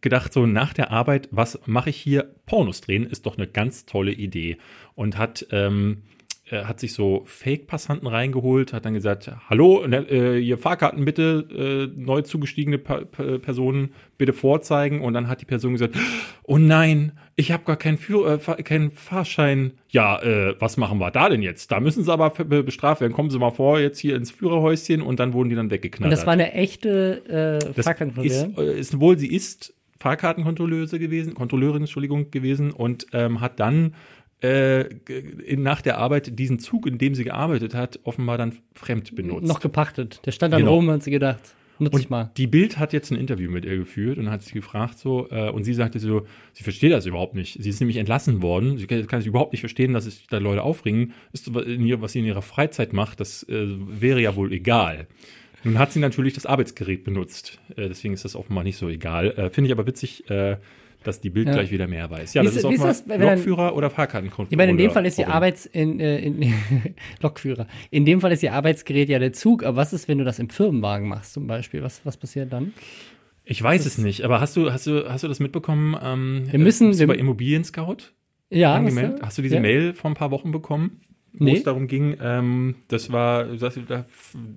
gedacht, so nach der Arbeit, was mache ich hier? Pornos drehen ist doch eine ganz tolle Idee. Und hat ähm, er hat sich so Fake-Passanten reingeholt, hat dann gesagt, hallo, äh, ihr Fahrkarten bitte, äh, neu zugestiegene pa pa Personen bitte vorzeigen. Und dann hat die Person gesagt, oh nein, ich habe gar keinen, Führ äh, keinen Fahrschein. Ja, äh, was machen wir da denn jetzt? Da müssen sie aber bestraft werden. Kommen Sie mal vor, jetzt hier ins Führerhäuschen und dann wurden die dann weggeknallt.
Und das war eine echte äh,
Fahrkartenkontrolleurin? Ist, äh, ist wohl, sie ist Fahrkartenkontrolleuse gewesen, Kontrolleurin, Entschuldigung, gewesen und ähm, hat dann äh, nach der Arbeit diesen Zug, in dem sie gearbeitet hat, offenbar dann fremd benutzt.
Noch gepachtet. Der stand dann genau. rum, hat sie gedacht. Nutze ich mal.
Die Bild hat jetzt ein Interview mit ihr geführt und hat sie gefragt so, äh, und sie sagte so, sie versteht das überhaupt nicht. Sie ist nämlich entlassen worden. Sie kann, kann sich überhaupt nicht verstehen, dass sich da Leute aufringen. Ist, was sie in ihrer Freizeit macht, das äh, wäre ja wohl egal. Nun hat sie natürlich das Arbeitsgerät benutzt. Äh, deswegen ist das offenbar nicht so egal. Äh, Finde ich aber witzig, äh, dass die Bild ja. gleich wieder mehr weiß. Ja, das ist, ist auch mal das, Lokführer oder Fahrkartenkontrolle.
Ich meine, in dem Fall ist die Arbeits in, äh, in, Lokführer. In dem Fall ist ihr Arbeitsgerät ja der Zug. Aber was ist, wenn du das im Firmenwagen machst zum Beispiel? Was, was passiert dann?
Ich weiß es nicht. Aber hast du, hast du, hast du das mitbekommen? Ähm,
wir müssen
bist du bei Immobilien Scout?
Ja.
Hast du diese ja. Mail vor ein paar Wochen bekommen? Wo nee. es darum ging, ähm, das war, das,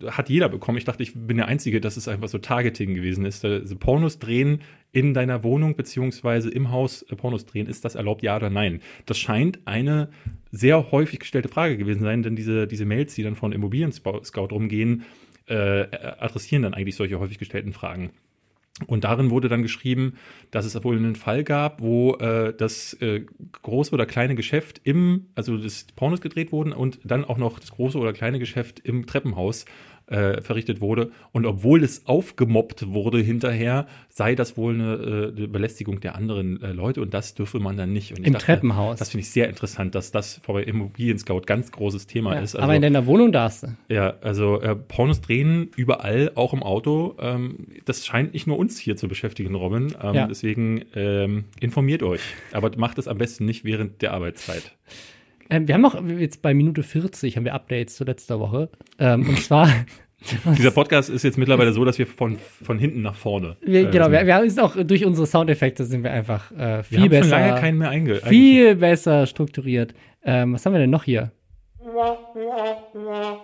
hat jeder bekommen. Ich dachte, ich bin der Einzige, dass es einfach so Targeting gewesen ist. Also Pornos drehen in deiner Wohnung beziehungsweise im Haus äh, Pornos drehen, ist das erlaubt, ja oder nein? Das scheint eine sehr häufig gestellte Frage gewesen sein, denn diese, diese Mails, die dann von Immobilien Scout rumgehen, äh, adressieren dann eigentlich solche häufig gestellten Fragen. Und darin wurde dann geschrieben, dass es wohl einen Fall gab, wo äh, das äh, große oder kleine Geschäft im, also das Pornos gedreht wurden und dann auch noch das große oder kleine Geschäft im Treppenhaus äh, verrichtet wurde. Und obwohl es aufgemobbt wurde hinterher, sei das wohl eine, äh, eine Belästigung der anderen äh, Leute und das dürfe man dann nicht.
Im dachte, Treppenhaus.
Das finde ich sehr interessant, dass das vor Immobilien Scout ganz großes Thema ja, ist.
Also, aber in deiner Wohnung darfst du.
Ja, also äh, Pornos drehen überall, auch im Auto. Ähm, das scheint nicht nur uns hier zu beschäftigen, Robin. Ähm, ja. Deswegen ähm, informiert euch. Aber macht es am besten nicht während der Arbeitszeit.
Ähm, wir haben noch jetzt bei Minute 40 haben wir Updates zu letzter Woche. Ähm, und zwar.
Dieser Podcast ist jetzt mittlerweile so, dass wir von, von hinten nach vorne.
Wir, äh, genau, wir, wir sind auch durch unsere Soundeffekte sind wir einfach äh, viel wir haben besser. Schon
lange keinen mehr einge
viel besser strukturiert. Ähm, was haben wir denn noch hier?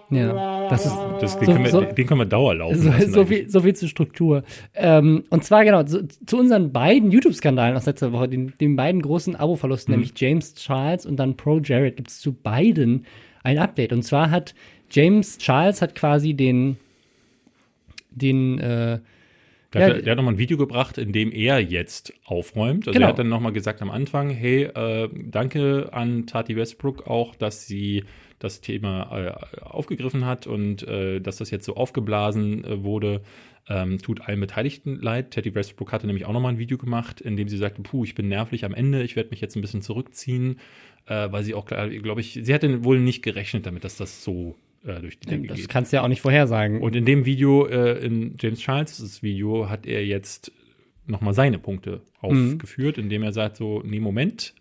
Ja, das ist.
Das, den, so, können wir, so, den können wir dauerlaufen.
So, so, viel, so viel zur Struktur. Ähm, und zwar genau zu, zu unseren beiden YouTube-Skandalen aus letzter Woche, den, den beiden großen Abo-Verlusten, mhm. nämlich James Charles und dann Pro Jared, gibt es zu beiden ein Update. Und zwar hat James Charles hat quasi den, den äh,
der, ja, hat, der hat nochmal ein Video gebracht, in dem er jetzt aufräumt. Also genau. er hat dann nochmal gesagt am Anfang, hey, äh, danke an Tati Westbrook auch, dass sie das Thema äh, aufgegriffen hat und äh, dass das jetzt so aufgeblasen äh, wurde. Ähm, tut allen Beteiligten leid. Teddy Westbrook hatte nämlich auch nochmal ein Video gemacht, in dem sie sagte, puh, ich bin nervlich am Ende, ich werde mich jetzt ein bisschen zurückziehen, äh, weil sie auch, glaube ich, sie hatte wohl nicht gerechnet damit, dass das so äh, durch die
Decke das geht. Das kannst du ja auch nicht vorhersagen.
Und in dem Video, äh, in James Charles' Video, hat er jetzt nochmal seine Punkte mhm. aufgeführt, mhm. indem er sagt so, nee, Moment,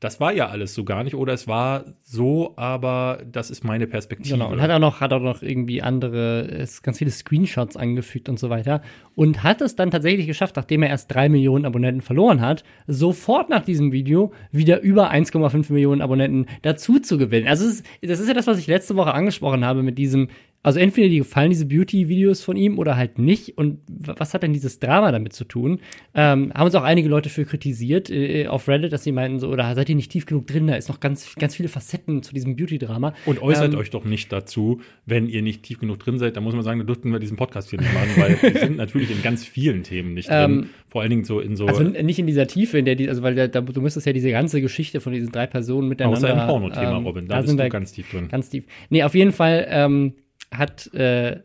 das war ja alles so gar nicht oder es war so, aber das ist meine Perspektive.
Genau, und hat auch noch, hat auch noch irgendwie andere, ganz viele Screenshots angefügt und so weiter. Und hat es dann tatsächlich geschafft, nachdem er erst drei Millionen Abonnenten verloren hat, sofort nach diesem Video wieder über 1,5 Millionen Abonnenten dazu zu gewinnen. Also, das ist ja das, was ich letzte Woche angesprochen habe mit diesem, also entweder die gefallen diese Beauty-Videos von ihm oder halt nicht. Und was hat denn dieses Drama damit zu tun? Ähm, haben uns auch einige Leute für kritisiert äh, auf Reddit, dass sie meinten so, oder seid ihr nicht tief genug drin? Da ist noch ganz, ganz viele Facetten zu diesem Beauty-Drama.
Und äußert ähm, euch doch nicht dazu, wenn ihr nicht tief genug drin seid. Da muss man sagen, da dürften wir diesen Podcast hier nicht machen, weil wir sind natürlich in ganz vielen Themen nicht drin. Ähm, Vor allen Dingen so in so.
Also nicht in dieser Tiefe, in der die, also weil da, du müsstest ja diese ganze Geschichte von diesen drei Personen miteinander.
Außer im Porno-Thema, ähm, Robin. Da, da bist du ganz tief drin.
Ganz tief. Nee, auf jeden Fall, ähm, hat, äh,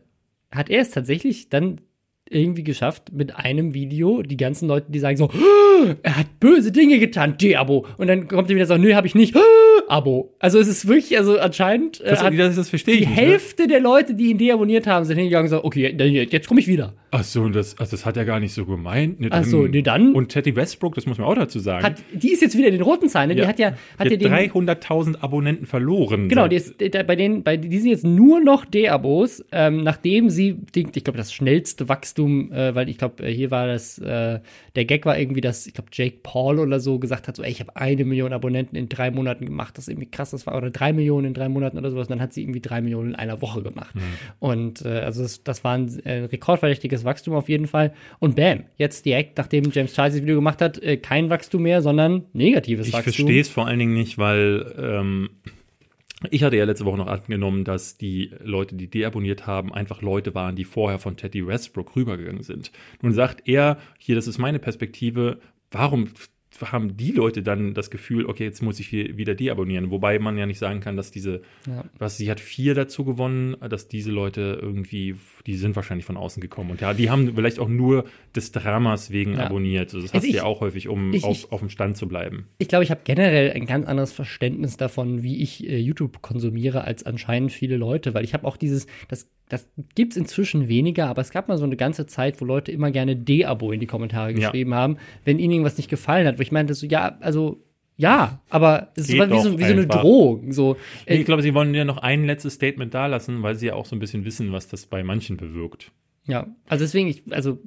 hat er es tatsächlich dann irgendwie geschafft mit einem Video, die ganzen Leute, die sagen so, er hat böse Dinge getan, Diabo. Und dann kommt er wieder so, nö, hab ich nicht. Abo. Also es ist wirklich, also anscheinend
äh, das, das, das verstehe ich
die
nicht,
ne? Hälfte ne? der Leute, die ihn deabonniert haben, sind hingegangen und gesagt, okay, jetzt komme ich wieder.
Ach so, das, also das hat er gar nicht so gemeint.
Ne, Ach so, nee, dann.
Und Teddy Westbrook, das muss man auch dazu sagen.
Hat, die ist jetzt wieder in den roten Zahlen. Ne?
Ja.
Die hat ja, hat
die ja 300.000 Abonnenten verloren.
Genau, die, ist, bei denen, bei, die sind jetzt nur noch D-Abos, ähm, nachdem sie, ich glaube, das schnellste Wachstum, äh, weil ich glaube, äh, hier war das, äh, der Gag war irgendwie, dass, ich glaube, Jake Paul oder so gesagt hat, so, ey, ich habe eine Million Abonnenten in drei Monaten gemacht, das irgendwie krass, das war, oder drei Millionen in drei Monaten oder sowas, und dann hat sie irgendwie drei Millionen in einer Woche gemacht. Mhm. Und äh, also das, das war ein äh, rekordverdächtiges Wachstum auf jeden Fall. Und bam, jetzt direkt, nachdem James Charles das Video gemacht hat, äh, kein Wachstum mehr, sondern negatives
ich
Wachstum.
Ich verstehe es vor allen Dingen nicht, weil ähm, ich hatte ja letzte Woche noch angenommen, dass die Leute, die deabonniert haben, einfach Leute waren, die vorher von Teddy Westbrook rübergegangen sind. Nun sagt er, hier, das ist meine Perspektive, warum haben die Leute dann das Gefühl, okay, jetzt muss ich wieder deabonnieren. Wobei man ja nicht sagen kann, dass diese, ja. was sie hat vier dazu gewonnen, dass diese Leute irgendwie, die sind wahrscheinlich von außen gekommen. Und ja, die haben vielleicht auch nur des Dramas wegen ja. abonniert. Also das also hast du ja auch häufig, um ich, auf, auf dem Stand zu bleiben.
Ich glaube, ich habe generell ein ganz anderes Verständnis davon, wie ich äh, YouTube konsumiere, als anscheinend viele Leute, weil ich habe auch dieses, das das gibt es inzwischen weniger, aber es gab mal so eine ganze Zeit, wo Leute immer gerne D-Abo in die Kommentare geschrieben ja. haben, wenn ihnen irgendwas nicht gefallen hat. Wo ich meinte so, ja, also ja, aber es Geht war wie, so, wie so, eine Drohung. So,
äh, ich glaube, sie wollen ja noch ein letztes Statement da lassen, weil sie ja auch so ein bisschen wissen, was das bei manchen bewirkt.
Ja, also deswegen, ich, also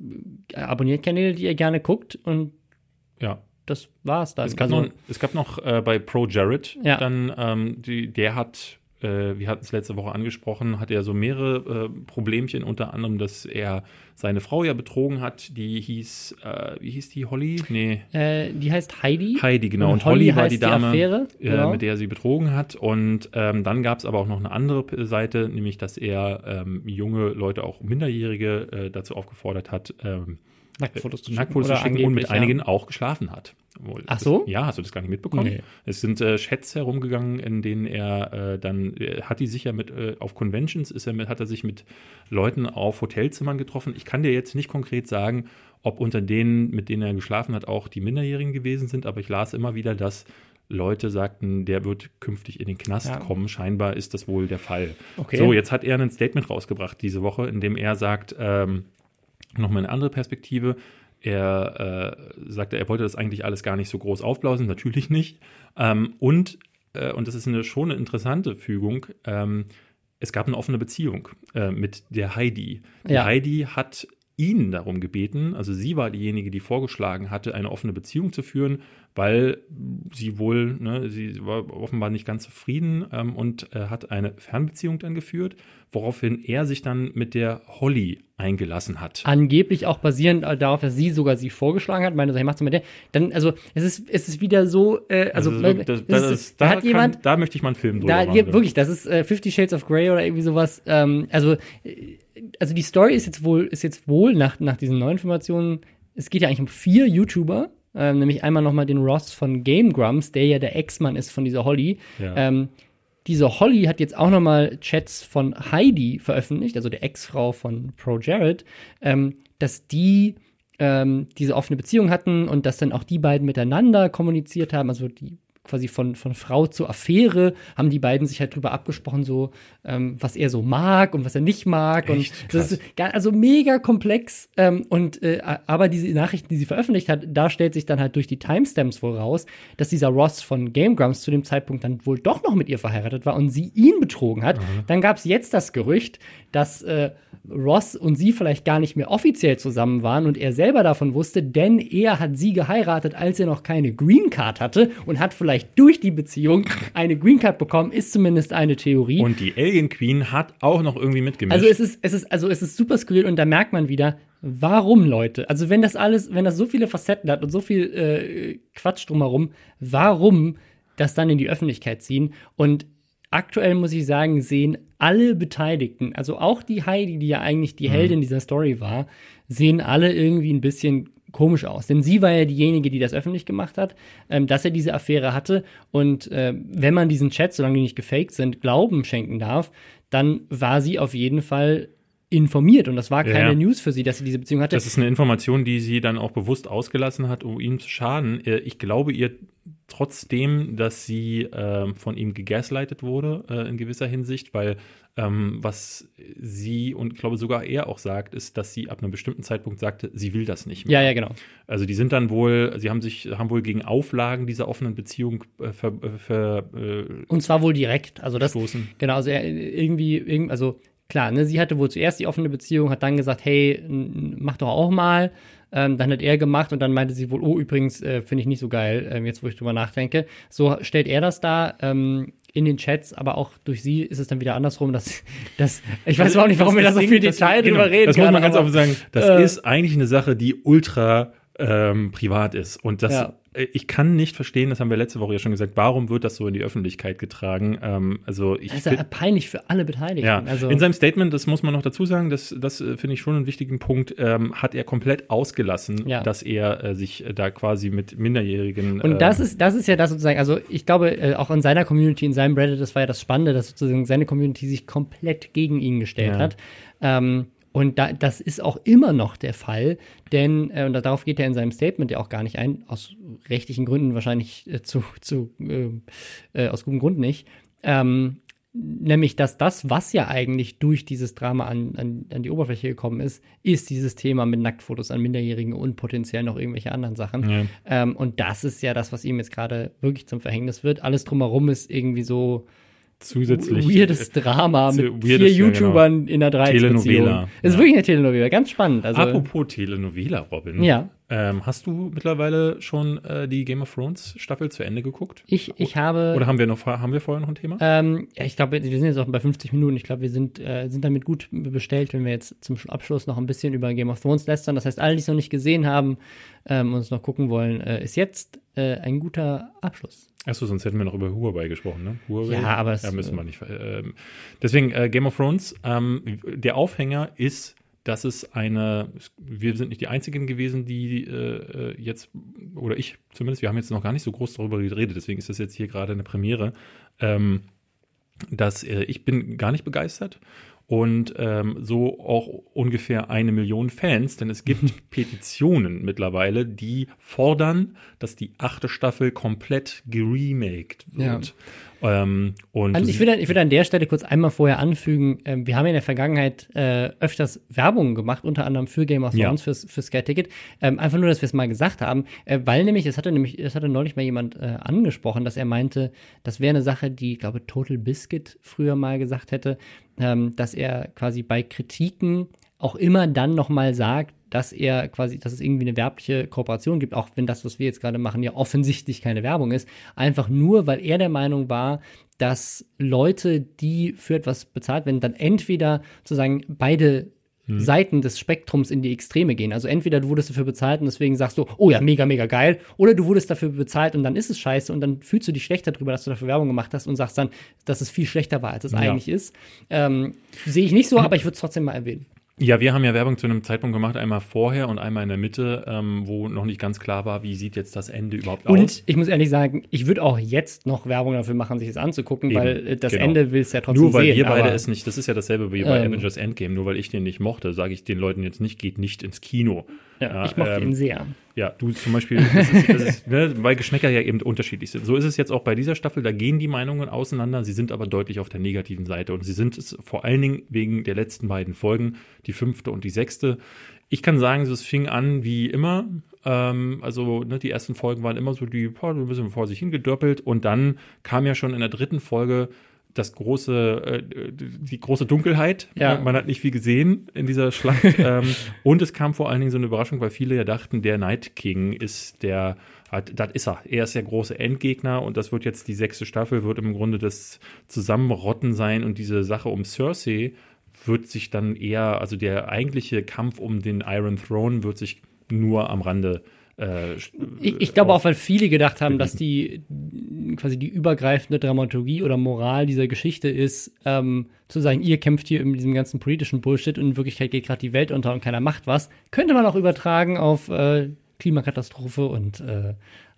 abonniert Kanäle, die ihr gerne guckt und
ja.
das war's dann.
Es gab
also,
noch, es gab noch äh, bei Pro Jared, ja. dann, ähm, die, der hat äh, wir hatten es letzte Woche angesprochen, hat er so mehrere äh, Problemchen, unter anderem, dass er seine Frau ja betrogen hat, die hieß, äh, wie hieß die, Holly?
Nee. Äh, die heißt Heidi.
Heidi, genau. Und, und Holly, Holly war die Dame, die Affäre, äh, genau. mit der er sie betrogen hat. Und ähm, dann gab es aber auch noch eine andere Seite, nämlich, dass er ähm, junge Leute, auch Minderjährige, äh, dazu aufgefordert hat, ähm,
Nacktfotos zu
schicken, Nacktfotos zu schicken und mit einigen auch geschlafen hat.
Ach so?
Das, ja, hast du das gar nicht mitbekommen? Nee. Es sind äh, Chats herumgegangen, in denen er äh, dann, er hat die sicher mit, äh, auf Conventions ist er mit, hat er sich mit Leuten auf Hotelzimmern getroffen. Ich kann dir jetzt nicht konkret sagen, ob unter denen, mit denen er geschlafen hat, auch die Minderjährigen gewesen sind, aber ich las immer wieder, dass Leute sagten, der wird künftig in den Knast ja. kommen. Scheinbar ist das wohl der Fall. Okay. So, jetzt hat er ein Statement rausgebracht diese Woche, in dem er sagt, ähm, nochmal eine andere Perspektive. Er äh, sagte, er wollte das eigentlich alles gar nicht so groß aufblausen, natürlich nicht. Ähm, und, äh, und das ist eine, schon eine interessante Fügung, ähm, es gab eine offene Beziehung äh, mit der Heidi. Die ja. Heidi hat ihn darum gebeten, also sie war diejenige, die vorgeschlagen hatte, eine offene Beziehung zu führen, weil sie wohl, ne, sie war offenbar nicht ganz zufrieden ähm, und äh, hat eine Fernbeziehung dann geführt, woraufhin er sich dann mit der Holly eingelassen hat.
Angeblich auch basierend darauf, dass sie sogar sie vorgeschlagen hat, so, hey, mach's mit der. Dann, also, es ist, es ist wieder so, äh, also, also
das, das, das ist, da, hat kann, jemand, da möchte ich mal einen Film
drüber da, machen. Wirklich, das ist äh, Fifty Shades of Grey oder irgendwie sowas. Ähm, also, äh, also die Story ist jetzt wohl, ist jetzt wohl nach, nach diesen neuen Informationen, es geht ja eigentlich um vier YouTuber, ähm, nämlich einmal nochmal den Ross von Game Grumps, der ja der Ex-Mann ist von dieser Holly. Ja. Ähm, diese Holly hat jetzt auch nochmal Chats von Heidi veröffentlicht, also der Ex-Frau von Pro Jared, ähm, dass die ähm, diese offene Beziehung hatten und dass dann auch die beiden miteinander kommuniziert haben, also die quasi von, von Frau zur Affäre, haben die beiden sich halt drüber abgesprochen, so, ähm, was er so mag und was er nicht mag. Echt? Und das ist also mega komplex. Ähm, und äh, aber diese Nachrichten, die sie veröffentlicht hat, da stellt sich dann halt durch die Timestamps voraus, dass dieser Ross von Game Grumps zu dem Zeitpunkt dann wohl doch noch mit ihr verheiratet war und sie ihn betrogen hat. Mhm. Dann gab es jetzt das Gerücht, dass äh, Ross und sie vielleicht gar nicht mehr offiziell zusammen waren und er selber davon wusste, denn er hat sie geheiratet, als er noch keine Green Card hatte und hat vielleicht durch die Beziehung eine Green Card bekommen, ist zumindest eine Theorie.
Und die Alien Queen hat auch noch irgendwie mitgemischt.
Also es ist, es ist, also es ist super skurril und da merkt man wieder, warum Leute? Also wenn das alles, wenn das so viele Facetten hat und so viel äh, Quatsch drumherum, warum das dann in die Öffentlichkeit ziehen? Und aktuell muss ich sagen, sehen alle Beteiligten, also auch die Heidi, die ja eigentlich die mhm. Heldin dieser Story war, sehen alle irgendwie ein bisschen komisch aus. Denn sie war ja diejenige, die das öffentlich gemacht hat, ähm, dass er diese Affäre hatte. Und äh, wenn man diesen Chat, solange die nicht gefaked sind, Glauben schenken darf, dann war sie auf jeden Fall informiert und das war keine ja. News für sie, dass sie diese Beziehung hatte.
Das ist eine Information, die sie dann auch bewusst ausgelassen hat, um ihm zu schaden. Äh, ich glaube ihr trotzdem, dass sie äh, von ihm gegaslightet wurde äh, in gewisser Hinsicht, weil ähm, was sie und glaube sogar er auch sagt, ist, dass sie ab einem bestimmten Zeitpunkt sagte, sie will das nicht
mehr. Ja, ja, genau.
Also die sind dann wohl, sie haben sich, haben wohl gegen Auflagen dieser offenen Beziehung äh, ver, äh, ver,
äh, und zwar wohl direkt. Also das, stoßen. genau, also irgendwie, also klar, ne, sie hatte wohl zuerst die offene Beziehung, hat dann gesagt, hey, mach doch auch mal. Ähm, dann hat er gemacht und dann meinte sie wohl, oh, übrigens äh, finde ich nicht so geil, ähm, jetzt wo ich drüber nachdenke. So stellt er das da ähm, in den Chats, aber auch durch sie ist es dann wieder andersrum, dass, dass ich weiß auch nicht, warum wir da so viel Detail drüber genau, reden.
Das muss man ganz offen sagen. Das äh, ist eigentlich eine Sache, die ultra ähm, privat ist. Und das, ja. Äh, ich kann nicht verstehen, das haben wir letzte Woche ja schon gesagt, warum wird das so in die Öffentlichkeit getragen? Ähm, also ich
das ist ja peinlich für alle Beteiligten.
Ja. Also in seinem Statement, das muss man noch dazu sagen, das, das äh, finde ich schon einen wichtigen Punkt, ähm, hat er komplett ausgelassen, ja. dass er äh, sich da quasi mit Minderjährigen.
Und das ähm, ist, das ist ja das sozusagen, also ich glaube, äh, auch in seiner Community, in seinem Reddit, das war ja das Spannende, dass sozusagen seine Community sich komplett gegen ihn gestellt ja. hat. Ähm, und da, das ist auch immer noch der Fall, denn, äh, und darauf geht er in seinem Statement ja auch gar nicht ein, aus rechtlichen Gründen wahrscheinlich äh, zu, zu äh, äh, aus gutem Grund nicht, ähm, nämlich, dass das, was ja eigentlich durch dieses Drama an, an, an, die Oberfläche gekommen ist, ist dieses Thema mit Nacktfotos an Minderjährigen und potenziell noch irgendwelche anderen Sachen. Ja. Ähm, und das ist ja das, was ihm jetzt gerade wirklich zum Verhängnis wird. Alles drumherum ist irgendwie so,
zusätzlich.
Weirdes Drama mit weirdes, vier YouTubern ja, genau. in der Dreiecksbeziehung. Telenovela. Es ist ja. wirklich eine Telenovela, ganz spannend. Also,
Apropos Telenovela, Robin.
Ja.
Ähm, hast du mittlerweile schon äh, die Game of Thrones Staffel zu Ende geguckt?
Ich, ich habe.
Oder haben wir noch haben wir vorher noch ein Thema?
Ähm, ja, ich glaube, wir sind jetzt auch bei 50 Minuten. Ich glaube, wir sind, äh, sind damit gut bestellt, wenn wir jetzt zum Abschluss noch ein bisschen über Game of Thrones lästern. Das heißt, alle, die es noch nicht gesehen haben ähm, und es noch gucken wollen, äh, ist jetzt äh, ein guter Abschluss.
Achso, sonst hätten wir noch über Huawei gesprochen, ne? Huawei.
Ja, aber es,
ja, müssen wir nicht. Ähm, deswegen äh, Game of Thrones. Ähm, der Aufhänger ist dass es eine, wir sind nicht die Einzigen gewesen, die äh, äh, jetzt, oder ich zumindest, wir haben jetzt noch gar nicht so groß darüber geredet, deswegen ist das jetzt hier gerade eine Premiere, ähm, dass äh, ich bin gar nicht begeistert und ähm, so auch ungefähr eine Million Fans, denn es gibt Petitionen mittlerweile, die fordern, dass die achte Staffel komplett geremaked wird. Ja.
Ähm, und also ich, würde, ich würde an der Stelle kurz einmal vorher anfügen, äh, wir haben ja in der Vergangenheit äh, öfters Werbung gemacht, unter anderem für Game of Thrones, ja. fürs, für Sky Ticket. Ähm, einfach nur, dass wir es mal gesagt haben, äh, weil nämlich, es hatte nämlich, es hatte neulich mal jemand äh, angesprochen, dass er meinte, das wäre eine Sache, die, ich glaube, Total Biscuit früher mal gesagt hätte, ähm, dass er quasi bei Kritiken auch immer dann nochmal sagt, dass er quasi, dass es irgendwie eine werbliche Kooperation gibt, auch wenn das, was wir jetzt gerade machen, ja offensichtlich keine Werbung ist. Einfach nur, weil er der Meinung war, dass Leute, die für etwas bezahlt werden, dann entweder sozusagen beide hm. Seiten des Spektrums in die Extreme gehen. Also entweder du wurdest dafür bezahlt und deswegen sagst du, oh ja, mega, mega geil, oder du wurdest dafür bezahlt und dann ist es scheiße und dann fühlst du dich schlechter darüber, dass du dafür Werbung gemacht hast und sagst dann, dass es viel schlechter war, als es ja. eigentlich ist. Ähm, Sehe ich nicht so, aber ich würde es trotzdem mal erwähnen.
Ja, wir haben ja Werbung zu einem Zeitpunkt gemacht, einmal vorher und einmal in der Mitte, ähm, wo noch nicht ganz klar war, wie sieht jetzt das Ende überhaupt
und aus. Und ich muss ehrlich sagen, ich würde auch jetzt noch Werbung dafür machen, sich das anzugucken, Eben, weil äh, das genau. Ende will es ja trotzdem
Nur weil
sehen,
wir beide es nicht, das ist ja dasselbe wie bei ähm, Avengers Endgame, nur weil ich den nicht mochte, sage ich den Leuten jetzt nicht, geht nicht ins Kino.
Ja, ich mochte ähm, ihn sehr.
Ja, du zum Beispiel, das ist, das ist, ne, weil Geschmäcker ja eben unterschiedlich sind. So ist es jetzt auch bei dieser Staffel, da gehen die Meinungen auseinander, sie sind aber deutlich auf der negativen Seite und sie sind es vor allen Dingen wegen der letzten beiden Folgen, die fünfte und die sechste. Ich kann sagen, es fing an wie immer. Ähm, also ne, die ersten Folgen waren immer so die, boah, ein bisschen vor sich hingedörpelt und dann kam ja schon in der dritten Folge das große, äh, die große Dunkelheit. Ja. Man hat nicht viel gesehen in dieser Schlacht. ähm, und es kam vor allen Dingen so eine Überraschung, weil viele ja dachten, der Night King ist der, das ist er. Er ist der große Endgegner und das wird jetzt die sechste Staffel, wird im Grunde das Zusammenrotten sein und diese Sache um Cersei wird sich dann eher, also der eigentliche Kampf um den Iron Throne wird sich nur am Rande äh,
äh, ich, ich glaube auch, weil viele gedacht haben, dass die quasi die übergreifende Dramaturgie oder Moral dieser Geschichte ist, ähm, zu sagen, ihr kämpft hier in diesem ganzen politischen Bullshit und in Wirklichkeit geht gerade die Welt unter und keiner macht was, könnte man auch übertragen auf äh, Klimakatastrophe und äh,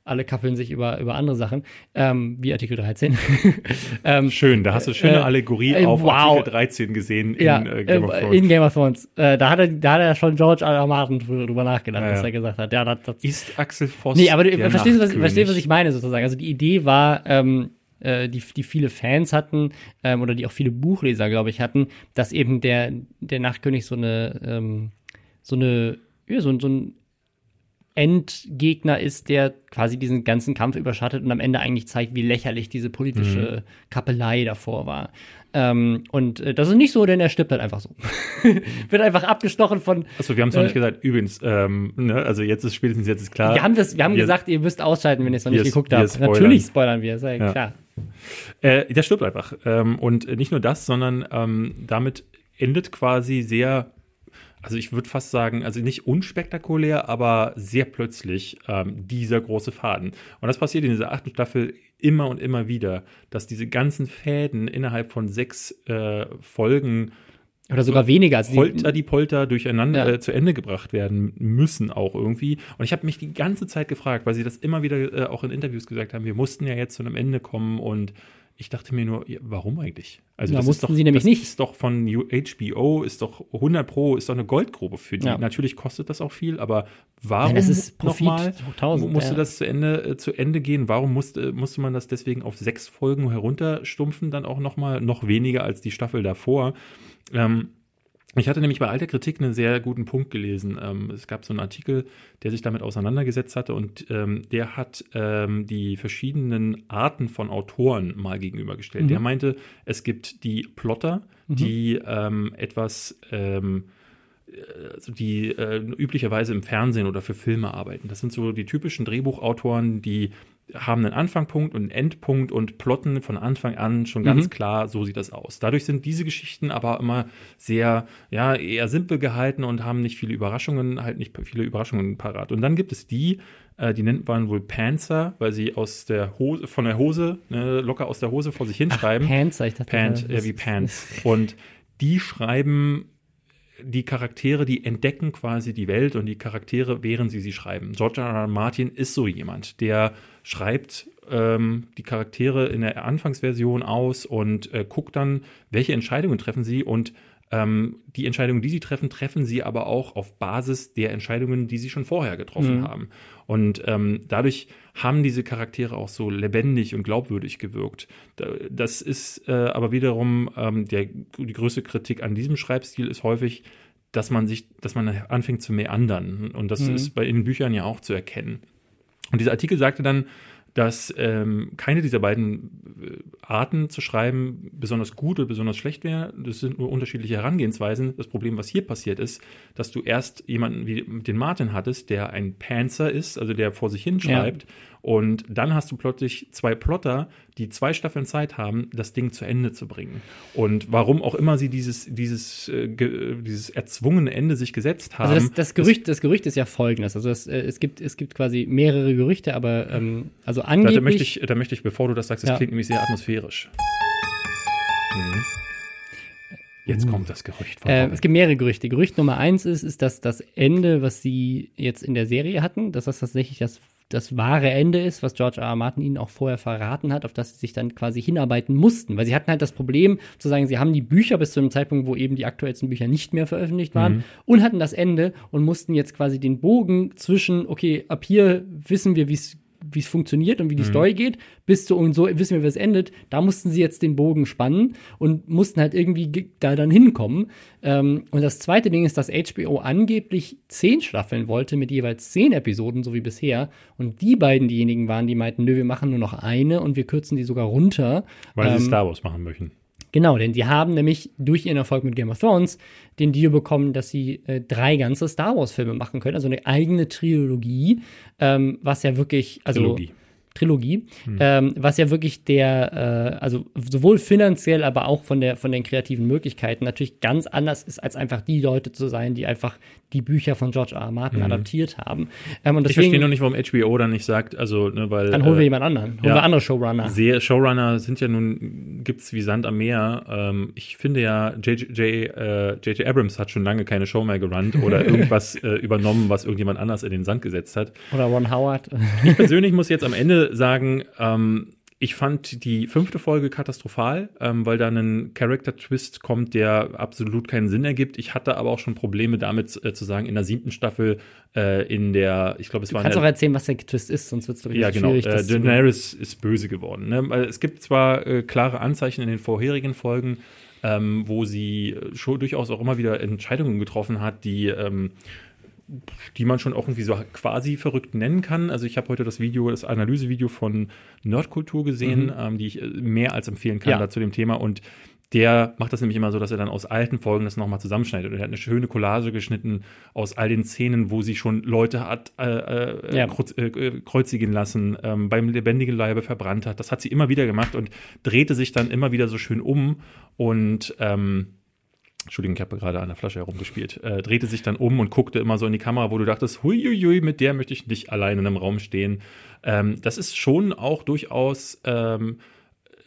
alle kappeln sich über, über andere Sachen, ähm, wie Artikel 13.
ähm, Schön, da hast du schöne äh, Allegorie äh, auf wow. Artikel 13 gesehen
in ja, äh, Game of äh, Thrones. In Game of Thrones. Äh, da, hat er, da hat er schon George R. R. Martin drüber nachgedacht, ja, was er gesagt hat. Ja, das, das
ist Axel Voss.
Nee, aber du verstehst, was, verstehst, was ich meine sozusagen. Also die Idee war, ähm, äh, die, die viele Fans hatten ähm, oder die auch viele Buchleser, glaube ich, hatten, dass eben der, der Nachtkönig so eine, ähm, so eine, ja, so, so ein Endgegner ist, der quasi diesen ganzen Kampf überschattet und am Ende eigentlich zeigt, wie lächerlich diese politische mhm. Kappelei davor war. Ähm, und äh, das ist nicht so, denn er stirbt halt einfach so. Wird einfach abgestochen von.
Achso, wir haben es noch äh, nicht gesagt. Übrigens, ähm, ne, also jetzt ist spätestens jetzt ist klar.
Wir haben das, wir haben wir, gesagt, ihr müsst ausschalten, wenn ihr es noch nicht geguckt habt. Spoilern. Natürlich spoilern wir, sei ja. klar.
Äh, der stirbt einfach. Ähm, und nicht nur das, sondern ähm, damit endet quasi sehr also ich würde fast sagen, also nicht unspektakulär, aber sehr plötzlich ähm, dieser große Faden. Und das passiert in dieser achten Staffel immer und immer wieder, dass diese ganzen Fäden innerhalb von sechs äh, Folgen
oder sogar weniger.
Also Polter die Polter durcheinander ja. äh, zu Ende gebracht werden müssen auch irgendwie. Und ich habe mich die ganze Zeit gefragt, weil sie das immer wieder äh, auch in Interviews gesagt haben, wir mussten ja jetzt zu einem Ende kommen und ich dachte mir nur, warum eigentlich?
Also da das mussten doch, sie nämlich nicht.
Ist doch von HBO, ist doch 100 Pro, ist doch eine Goldgrube für die. Ja. Natürlich kostet das auch viel, aber warum
ja, nochmal
musste ja. das zu Ende, äh, zu Ende gehen? Warum musste, musste man das deswegen auf sechs Folgen herunterstumpfen, dann auch nochmal, noch weniger als die Staffel davor? Ähm, ich hatte nämlich bei alter Kritik einen sehr guten Punkt gelesen. Ähm, es gab so einen Artikel, der sich damit auseinandergesetzt hatte und ähm, der hat ähm, die verschiedenen Arten von Autoren mal gegenübergestellt. Mhm. Der meinte, es gibt die Plotter, mhm. die ähm, etwas also die äh, üblicherweise im Fernsehen oder für Filme arbeiten. Das sind so die typischen Drehbuchautoren, die haben einen Anfangpunkt und einen Endpunkt und plotten von Anfang an schon ganz mhm. klar, so sieht das aus. Dadurch sind diese Geschichten aber immer sehr, ja, eher simpel gehalten und haben nicht viele Überraschungen, halt nicht viele Überraschungen parat. Und dann gibt es die, äh, die nennt man wohl Panzer, weil sie aus der Hose, von der Hose, ne, locker aus der Hose vor sich hinschreiben.
Ach, Panzer, ich dachte.
Pant, ja, wie Pants. Und die schreiben die Charaktere, die entdecken quasi die Welt und die Charaktere, während sie sie schreiben. George R. R. Martin ist so jemand, der schreibt ähm, die Charaktere in der Anfangsversion aus und äh, guckt dann, welche Entscheidungen treffen sie und ähm, die Entscheidungen, die sie treffen, treffen sie aber auch auf Basis der Entscheidungen, die sie schon vorher getroffen mhm. haben. Und ähm, dadurch haben diese Charaktere auch so lebendig und glaubwürdig gewirkt. Das ist äh, aber wiederum ähm, der, die größte Kritik an diesem Schreibstil ist häufig, dass man sich, dass man anfängt zu meandern. Und das mhm. ist bei den Büchern ja auch zu erkennen. Und dieser Artikel sagte dann, dass ähm, keine dieser beiden äh, Arten zu schreiben besonders gut oder besonders schlecht wäre. Das sind nur unterschiedliche Herangehensweisen. Das Problem, was hier passiert ist, dass du erst jemanden wie den Martin hattest, der ein Panzer ist, also der vor sich hinschreibt, ja. Und dann hast du plötzlich zwei Plotter, die zwei Staffeln Zeit haben, das Ding zu Ende zu bringen. Und warum auch immer sie dieses, dieses, äh, dieses erzwungene Ende sich gesetzt haben.
Also das, das, Gerücht, das Gerücht ist ja folgendes. Also das, äh, es, gibt, es gibt quasi mehrere Gerüchte, aber ähm, also angeblich.
Da, da, möchte ich, da möchte ich, bevor du das sagst, das ja. klingt nämlich sehr atmosphärisch. Mhm. Jetzt uh. kommt das Gerücht.
Äh, es gibt mehrere Gerüchte. Gerücht Nummer eins ist, ist, dass das Ende, was sie jetzt in der Serie hatten, dass das tatsächlich das das wahre Ende ist, was George R. R. Martin ihnen auch vorher verraten hat, auf das sie sich dann quasi hinarbeiten mussten. Weil sie hatten halt das Problem, zu sagen, sie haben die Bücher bis zu einem Zeitpunkt, wo eben die aktuellsten Bücher nicht mehr veröffentlicht waren mhm. und hatten das Ende und mussten jetzt quasi den Bogen zwischen, okay, ab hier wissen wir, wie es wie es funktioniert und wie die mhm. Story geht, bis zu und so wissen wir, wie es endet. Da mussten sie jetzt den Bogen spannen und mussten halt irgendwie da dann hinkommen. Ähm, und das zweite Ding ist, dass HBO angeblich zehn Staffeln wollte mit jeweils zehn Episoden, so wie bisher. Und die beiden diejenigen waren, die meinten, nö, wir machen nur noch eine und wir kürzen die sogar runter.
Weil ähm, sie Star Wars machen möchten.
Genau, denn sie haben nämlich durch ihren Erfolg mit Game of Thrones den Deal bekommen, dass sie äh, drei ganze Star Wars-Filme machen können, also eine eigene Trilogie, ähm, was ja wirklich, also
Trilogie.
Trilogie, hm. ähm, was ja wirklich der, äh, also sowohl finanziell, aber auch von der von den kreativen Möglichkeiten natürlich ganz anders ist, als einfach die Leute zu sein, die einfach die Bücher von George R. R. Martin mhm. adaptiert haben.
Ähm, und deswegen, ich verstehe noch nicht, warum HBO dann nicht sagt, also, ne, weil.
Dann holen wir äh, jemand anderen. Holen ja, wir andere Showrunner.
Sehr, Showrunner sind ja nun, gibt's wie Sand am Meer. Ähm, ich finde ja, J.J. Äh, Abrams hat schon lange keine Show mehr gerannt oder irgendwas äh, übernommen, was irgendjemand anders in den Sand gesetzt hat.
Oder Ron Howard.
ich persönlich muss jetzt am Ende sagen, ähm, ich fand die fünfte Folge katastrophal, ähm, weil da ein Character-Twist kommt, der absolut keinen Sinn ergibt. Ich hatte aber auch schon Probleme damit äh, zu sagen, in der siebten Staffel, äh, in der, ich glaube, es
du
war.
Du kannst auch erzählen, was der Twist ist, sonst wird es
ja, genau. schwierig. Äh, Daenerys ist böse geworden. Ne? Es gibt zwar äh, klare Anzeichen in den vorherigen Folgen, ähm, wo sie schon durchaus auch immer wieder Entscheidungen getroffen hat, die ähm, die man schon auch irgendwie so quasi verrückt nennen kann. Also ich habe heute das Video, das Analysevideo von Nerdkultur gesehen, mhm. ähm, die ich äh, mehr als empfehlen kann ja. da zu dem Thema. Und der macht das nämlich immer so, dass er dann aus alten Folgen das nochmal zusammenschneidet. Und er hat eine schöne Collage geschnitten aus all den Szenen, wo sie schon Leute hat äh, äh, ja. kreuz, äh, kreuzigen lassen, ähm, beim lebendigen Leibe verbrannt hat. Das hat sie immer wieder gemacht und drehte sich dann immer wieder so schön um und ähm, Entschuldigung, ich habe gerade an der Flasche herumgespielt, äh, drehte sich dann um und guckte immer so in die Kamera, wo du dachtest, huiuiui, mit der möchte ich nicht allein in einem Raum stehen. Ähm, das ist schon auch durchaus ähm,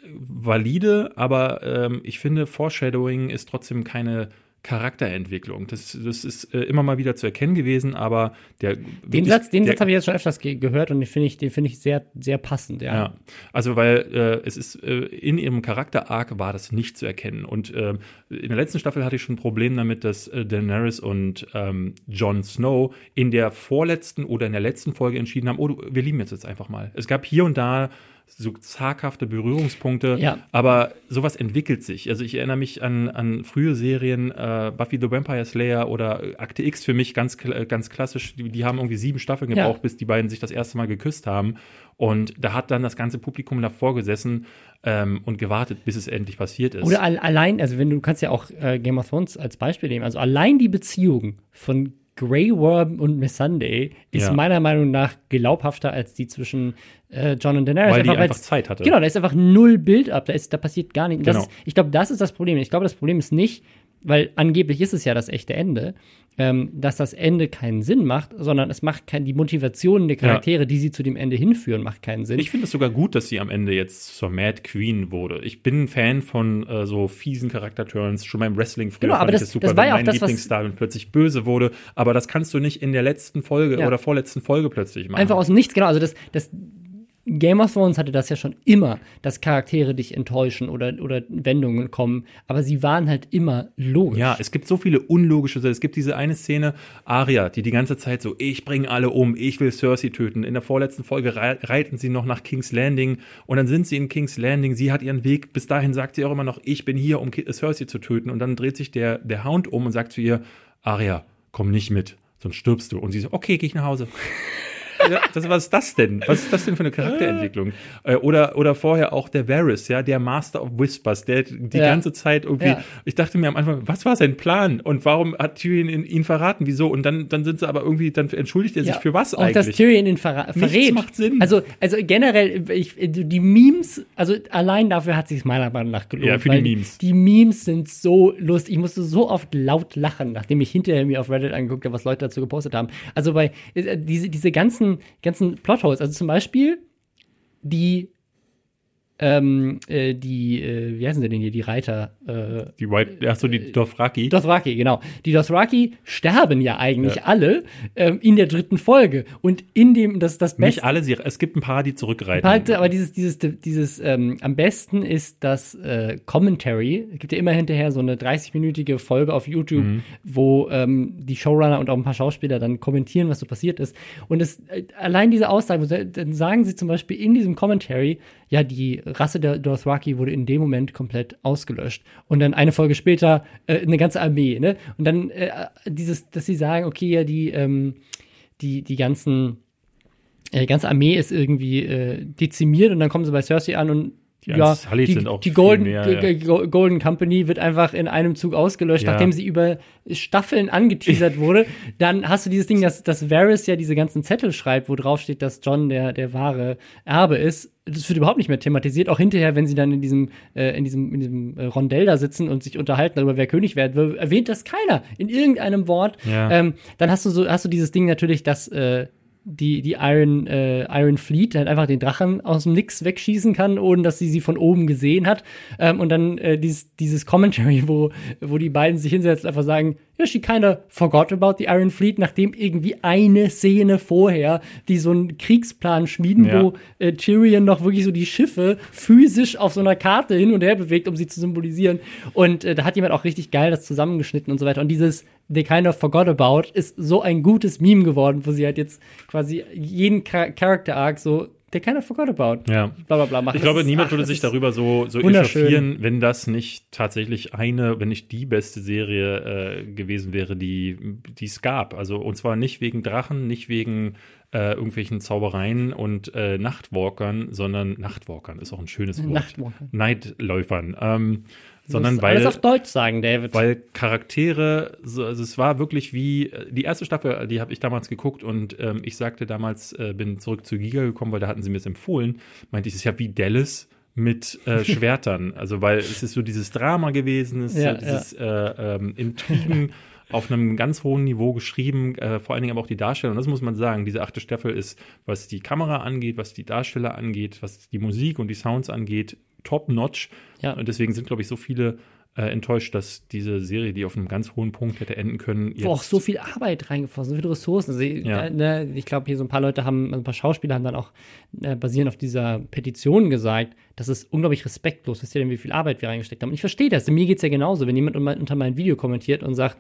valide, aber ähm, ich finde, Foreshadowing ist trotzdem keine Charakterentwicklung. Das, das ist äh, immer mal wieder zu erkennen gewesen, aber der.
Den Satz, den Satz habe ich jetzt schon öfters ge gehört und den finde ich, den finde ich sehr, sehr passend, ja. ja.
Also, weil äh, es ist äh, in ihrem Charakter-Arc war das nicht zu erkennen. Und äh, in der letzten Staffel hatte ich schon ein Problem damit, dass äh, Daenerys und ähm, Jon Snow in der vorletzten oder in der letzten Folge entschieden haben, oh, du, wir lieben jetzt jetzt einfach mal. Es gab hier und da so zaghafte Berührungspunkte, ja. aber sowas entwickelt sich. Also ich erinnere mich an, an frühe Serien, äh, Buffy the Vampire Slayer oder Akte X für mich ganz, ganz klassisch, die, die haben irgendwie sieben Staffeln gebraucht, ja. bis die beiden sich das erste Mal geküsst haben. Und da hat dann das ganze Publikum davor gesessen ähm, und gewartet, bis es endlich passiert ist.
Oder allein, also wenn du kannst ja auch äh, Game of Thrones als Beispiel nehmen, also allein die Beziehung von Grey Worm und Miss Sunday ist ja. meiner Meinung nach glaubhafter als die zwischen äh, John und Daenerys.
Weil einfach, die einfach Zeit hatte.
Genau, da ist einfach null Bild ab, da, ist, da passiert gar nichts. Genau. ich glaube, das ist das Problem. Ich glaube, das Problem ist nicht, weil angeblich ist es ja das echte Ende, ähm, dass das Ende keinen Sinn macht, sondern es macht kein, die Motivation der Charaktere, ja. die sie zu dem Ende hinführen, macht keinen Sinn.
Ich finde es sogar gut, dass sie am Ende jetzt zur Mad Queen wurde. Ich bin ein Fan von äh, so fiesen Charakterturns. Schon beim Wrestling früher
genau, aber das, das super, das war ja auch das,
Lieblingsstar plötzlich böse wurde. Aber das kannst du nicht in der letzten Folge ja. oder vorletzten Folge plötzlich machen.
Einfach aus nichts, genau. Also das, das Game of Thrones hatte das ja schon immer, dass Charaktere dich enttäuschen oder, oder Wendungen kommen, aber sie waren halt immer logisch.
Ja, es gibt so viele unlogische, es gibt diese eine Szene, Arya, die die ganze Zeit so, ich bringe alle um, ich will Cersei töten. In der vorletzten Folge reiten sie noch nach King's Landing und dann sind sie in King's Landing, sie hat ihren Weg, bis dahin sagt sie auch immer noch, ich bin hier, um Cersei zu töten und dann dreht sich der, der Hound um und sagt zu ihr, Arya, komm nicht mit, sonst stirbst du. Und sie so, okay, geh ich nach Hause das, was ist das denn? Was ist das denn für eine Charakterentwicklung? Äh, oder, oder vorher auch der Varys, ja, der Master of Whispers, der die ja. ganze Zeit irgendwie, ja. ich dachte mir am Anfang, was war sein Plan? Und warum hat Tyrion ihn, ihn verraten? Wieso? Und dann, dann sind sie aber irgendwie, dann entschuldigt er sich ja, für was eigentlich?
Und dass Tyrion ihn verra verrät. Nichts
macht Sinn.
Also, also generell, ich, die Memes, also allein dafür hat sich meiner Meinung nach gelohnt.
Ja, für die Memes.
Die Memes sind so lustig. Ich musste so oft laut lachen, nachdem ich hinterher mir auf Reddit angeguckt habe, was Leute dazu gepostet haben. Also bei äh, diese, diese ganzen ganzen, Plotholes. Also zum Beispiel die ähm, äh, die, äh, wie heißen sie denn hier, die Reiter? Äh,
die White, achso, die Dothraki.
Dothraki, genau. Die Dothraki sterben ja eigentlich ja. alle ähm, in der dritten Folge. Und in dem, das das
Beste. Nicht alle, sie, es gibt ein paar, die zurückreiten.
Paar, aber dieses, dieses, dieses, ähm, am besten ist das äh, Commentary. Es gibt ja immer hinterher so eine 30-minütige Folge auf YouTube, mhm. wo ähm, die Showrunner und auch ein paar Schauspieler dann kommentieren, was so passiert ist. Und es, äh, allein diese Aussage, dann sagen sie zum Beispiel in diesem Commentary, ja, die Rasse der Dothraki wurde in dem Moment komplett ausgelöscht. Und dann eine Folge später äh, eine ganze Armee, ne? Und dann äh, dieses, dass sie sagen, okay, ja, die, ähm, die, die ganzen, äh, ganze Armee ist irgendwie äh, dezimiert und dann kommen sie bei Cersei an und die ja, die, die Golden, mehr, ja. Golden Company wird einfach in einem Zug ausgelöscht, ja. nachdem sie über Staffeln angeteasert wurde. Dann hast du dieses Ding, dass, dass Varys ja diese ganzen Zettel schreibt, wo drauf steht, dass John der, der wahre Erbe ist. Das wird überhaupt nicht mehr thematisiert. Auch hinterher, wenn sie dann in diesem, äh, in diesem, in diesem äh, Rondell da sitzen und sich unterhalten darüber, wer König werden will, erwähnt das keiner in irgendeinem Wort. Ähm, dann hast du so, hast du dieses Ding natürlich, dass äh, die, die Iron, äh, Iron Fleet halt einfach den Drachen aus dem Nix wegschießen kann, ohne dass sie sie von oben gesehen hat. Ähm, und dann äh, dieses, dieses Commentary, wo, wo die beiden sich hinsetzen einfach sagen, ja, she kinda forgot about the Iron Fleet, nachdem irgendwie eine Szene vorher, die so einen Kriegsplan schmieden, ja. wo äh, Tyrion noch wirklich so die Schiffe physisch auf so einer Karte hin und her bewegt, um sie zu symbolisieren. Und äh, da hat jemand auch richtig geil das zusammengeschnitten und so weiter. Und dieses They Kind of Forgot About ist so ein gutes Meme geworden, wo sie halt jetzt quasi jeden Character Arc so They kind of forgot about.
Ja. Bla bla bla machen. Ich glaube, niemand ach, würde sich darüber so, so echauffieren, wenn das nicht tatsächlich eine, wenn nicht die beste Serie äh, gewesen wäre, die, es gab. Also, und zwar nicht wegen Drachen, nicht wegen äh, irgendwelchen Zaubereien und äh, Nachtwalkern, sondern Nachtwalkern ist auch ein schönes Wort. Nachtwalkern. Neidläufern. Ähm, sondern weil
alles auf Deutsch sagen, David.
Weil Charaktere, also es war wirklich wie die erste Staffel, die habe ich damals geguckt und ähm, ich sagte damals, äh, bin zurück zu Giga gekommen, weil da hatten sie mir es empfohlen. Meinte ich, es ist ja wie Dallas mit äh, Schwertern, also weil es ist so dieses Drama gewesen, es ist ja, so dieses ja. äh, ähm, Intrigen. auf einem ganz hohen Niveau geschrieben, äh, vor allen Dingen aber auch die Darsteller. Und das muss man sagen, diese achte Staffel ist, was die Kamera angeht, was die Darsteller angeht, was die Musik und die Sounds angeht, top-notch. Ja. Und deswegen sind, glaube ich, so viele äh, enttäuscht, dass diese Serie, die auf einem ganz hohen Punkt hätte enden können,
Wo auch so viel Arbeit reingeflossen, so viele Ressourcen. Also, ja. äh, ne, ich glaube, hier so ein paar Leute haben, also ein paar Schauspieler haben dann auch äh, basierend auf dieser Petition gesagt, das ist unglaublich respektlos, wisst ihr denn, wie viel Arbeit wir reingesteckt haben. Und ich verstehe das, mir geht es ja genauso, wenn jemand unter mein Video kommentiert und sagt,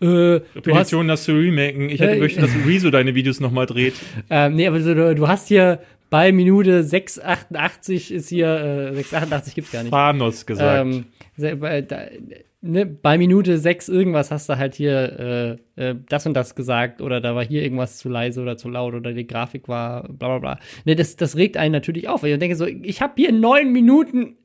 äh, Petition, das zu remaken. Ich hätte äh, möchte, dass Rezo deine Videos nochmal dreht.
Ähm, nee, aber du, du, hast hier bei Minute 6,88 ist hier, äh, 6,88 gibt's gar nicht.
Thanos gesagt.
Ähm, bei, da, ne, bei Minute 6 irgendwas hast du halt hier äh, äh, das und das gesagt oder da war hier irgendwas zu leise oder zu laut oder die Grafik war bla bla bla. Ne, das, das regt einen natürlich auf, weil ich denke so, ich habe hier neun Minuten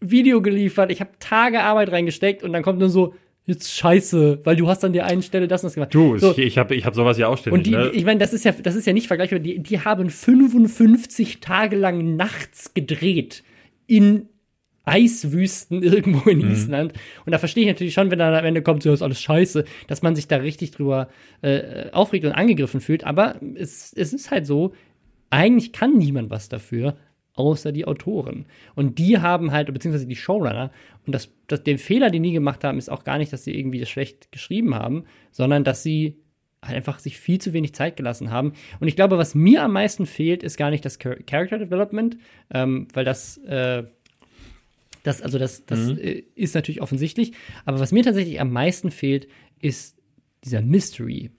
Video geliefert, ich habe Tage Arbeit reingesteckt und dann kommt nur so, jetzt scheiße, weil du hast an der einen Stelle das und das gemacht.
Du, so. ich, ich habe ich hab sowas ja auch ständig.
Und die, ne? ich meine, das ist ja, das ist ja nicht vergleichbar. Die, die haben 55 Tage lang nachts gedreht in Eiswüsten irgendwo in mhm. Island. Und da verstehe ich natürlich schon, wenn dann am Ende kommt, so ist alles scheiße, dass man sich da richtig drüber äh, aufregt und angegriffen fühlt. Aber es, es ist halt so, eigentlich kann niemand was dafür, außer die Autoren. Und die haben halt, beziehungsweise die Showrunner, und das, das, den Fehler, den die gemacht haben, ist auch gar nicht, dass sie irgendwie das schlecht geschrieben haben, sondern dass sie halt einfach sich viel zu wenig Zeit gelassen haben. Und ich glaube, was mir am meisten fehlt, ist gar nicht das Char Character Development, ähm, weil das, äh, das, also das, das mhm. äh, ist natürlich offensichtlich. Aber was mir tatsächlich am meisten fehlt, ist dieser Mystery.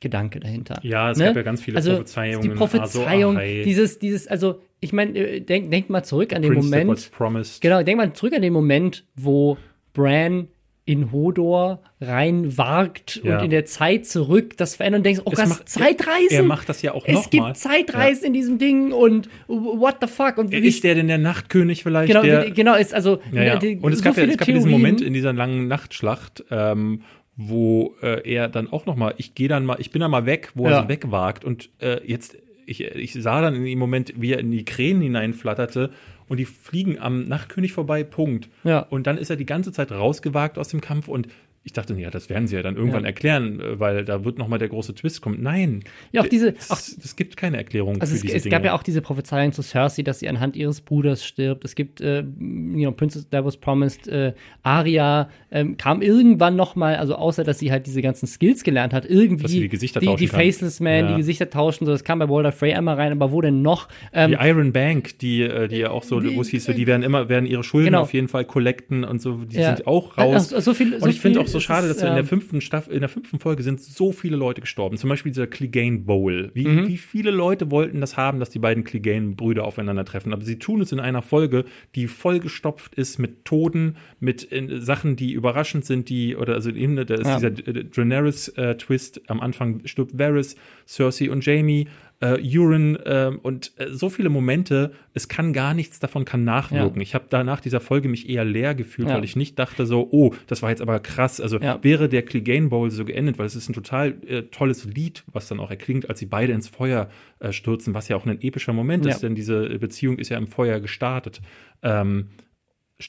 Gedanke dahinter.
Ja, es ne? gab ja ganz viele also, Prophezeiungen.
Die Prophezeiung, also, dieses, dieses, also ich meine, äh, denk, denk mal zurück an den Prince Moment. Genau, denk mal zurück an den Moment, wo Bran in Hodor reinwagt ja. und in der Zeit zurück das verändern und denkst, oh, das Zeitreisen.
Er macht das ja auch nochmal.
Es gibt Zeitreisen ja. in diesem Ding und what the fuck. Und
ist der denn der Nachtkönig vielleicht?
Genau,
der,
genau ist also.
Ja. Und es so gab ja es gab diesen Moment in dieser langen Nachtschlacht, ähm, wo äh, er dann auch nochmal, ich gehe dann mal, ich bin dann mal weg, wo er so wegwagt und äh, jetzt ich, ich sah dann in dem Moment, wie er in die Krähen hineinflatterte und die fliegen am Nachtkönig vorbei, Punkt. Ja. Und dann ist er die ganze Zeit rausgewagt aus dem Kampf und ich dachte, ja, das werden sie ja dann irgendwann ja. erklären, äh, weil da wird noch mal der große Twist kommen. Nein.
Ja, auch diese. Auch,
es, gibt keine Erklärung
also
es,
es gab ja auch diese Prophezeiung zu Cersei, dass sie anhand ihres Bruders stirbt. Es gibt, äh, you know, Princess That Was Promised, äh, Arya ähm, kam irgendwann noch mal, also außer dass sie halt diese ganzen Skills gelernt hat, irgendwie dass
sie die Gesichter
die,
tauschen
die Faceless Man, ja. die Gesichter tauschen, so das kam bei Walter Frey einmal rein, aber wo denn noch?
Ähm, die Iron Bank, die, äh, die ja auch so, wo es hieß, so, die werden immer werden ihre Schulden genau. auf jeden Fall collecten und so, die ja. sind auch raus.
Also, so viel,
und ich finde auch so schade, dass wir in der fünften Staffel, in der fünften Folge sind so viele Leute gestorben. Zum Beispiel dieser Clegane Bowl. Wie, mhm. wie viele Leute wollten das haben, dass die beiden Clegane-Brüder aufeinandertreffen? Aber sie tun es in einer Folge, die vollgestopft ist mit Toten, mit äh, Sachen, die überraschend sind, die, oder also eben, da ist ja. dieser äh, Daenerys-Twist. Äh, am Anfang stirbt Varys, Cersei und Jamie. Äh, Urine äh, und äh, so viele Momente, es kann gar nichts davon kann nachwirken. Ja. Ich habe da nach dieser Folge mich eher leer gefühlt, ja. weil ich nicht dachte so, oh, das war jetzt aber krass. Also ja. wäre der Clegane Bowl so geendet, weil es ist ein total äh, tolles Lied, was dann auch erklingt, als sie beide ins Feuer äh, stürzen, was ja auch ein epischer Moment ist, denn diese Beziehung ist ja im Feuer gestartet. Ähm,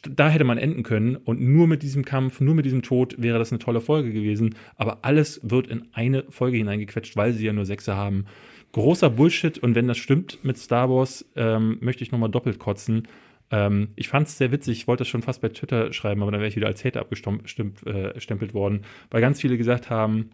da hätte man enden können und nur mit diesem Kampf, nur mit diesem Tod wäre das eine tolle Folge gewesen. Aber alles wird in eine Folge hineingequetscht, weil sie ja nur Sechse haben. Großer Bullshit und wenn das stimmt mit Star Wars, ähm, möchte ich nochmal doppelt kotzen. Ähm, ich fand es sehr witzig, ich wollte das schon fast bei Twitter schreiben, aber dann wäre ich wieder als Hater abgestempelt äh, worden, weil ganz viele gesagt haben,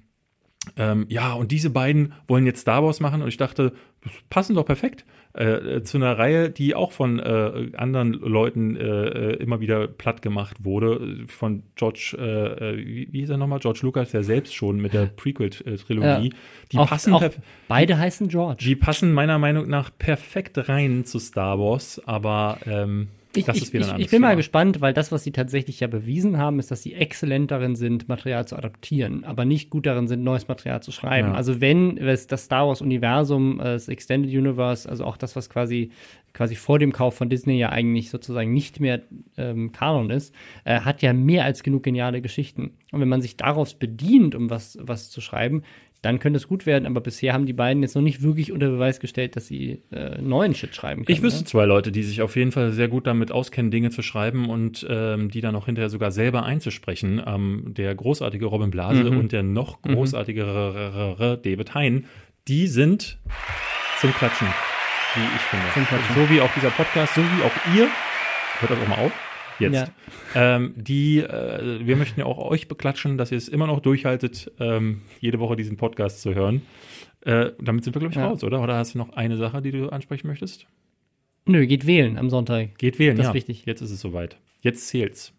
ähm, ja, und diese beiden wollen jetzt Star Wars machen und ich dachte, das passen doch perfekt äh, zu einer Reihe, die auch von äh, anderen Leuten äh, immer wieder platt gemacht wurde. Von George, äh, wie, wie hieß er nochmal? George Lucas ja selbst schon mit der Prequel-Trilogie. Ja.
Die auch, passen auch beide heißen George.
Die passen meiner Meinung nach perfekt rein zu Star Wars, aber ähm,
ich, ich, ich bin Thema. mal gespannt, weil das, was sie tatsächlich ja bewiesen haben, ist, dass sie exzellent darin sind, Material zu adaptieren, aber nicht gut darin sind, neues Material zu schreiben. Ja. Also wenn es das Star Wars-Universum, äh, das Extended Universe, also auch das, was quasi quasi vor dem Kauf von Disney ja eigentlich sozusagen nicht mehr ähm, Kanon ist, äh, hat ja mehr als genug geniale Geschichten. Und wenn man sich daraus bedient, um was, was zu schreiben, dann könnte es gut werden. Aber bisher haben die beiden jetzt noch nicht wirklich unter Beweis gestellt, dass sie äh, neuen Shit schreiben können.
Ich wüsste ne? zwei Leute, die sich auf jeden Fall sehr gut damit auskennen, Dinge zu schreiben und ähm, die dann auch hinterher sogar selber einzusprechen. Ähm, der großartige Robin Blase mhm. und der noch mhm. großartigere mhm. David Hein, die sind zum Klatschen, wie ich finde. Zum Klatschen. So wie auch dieser Podcast, so wie auch ihr. Hört das auch mal auf jetzt. Ja. Ähm, die, äh, wir möchten ja auch euch beklatschen, dass ihr es immer noch durchhaltet, ähm, jede Woche diesen Podcast zu hören. Äh, damit sind wir, glaube ich, ja. raus, oder? Oder hast du noch eine Sache, die du ansprechen möchtest?
Nö, geht wählen am Sonntag.
Geht wählen,
das
ja.
ist wichtig.
Jetzt ist es soweit. Jetzt zählt's.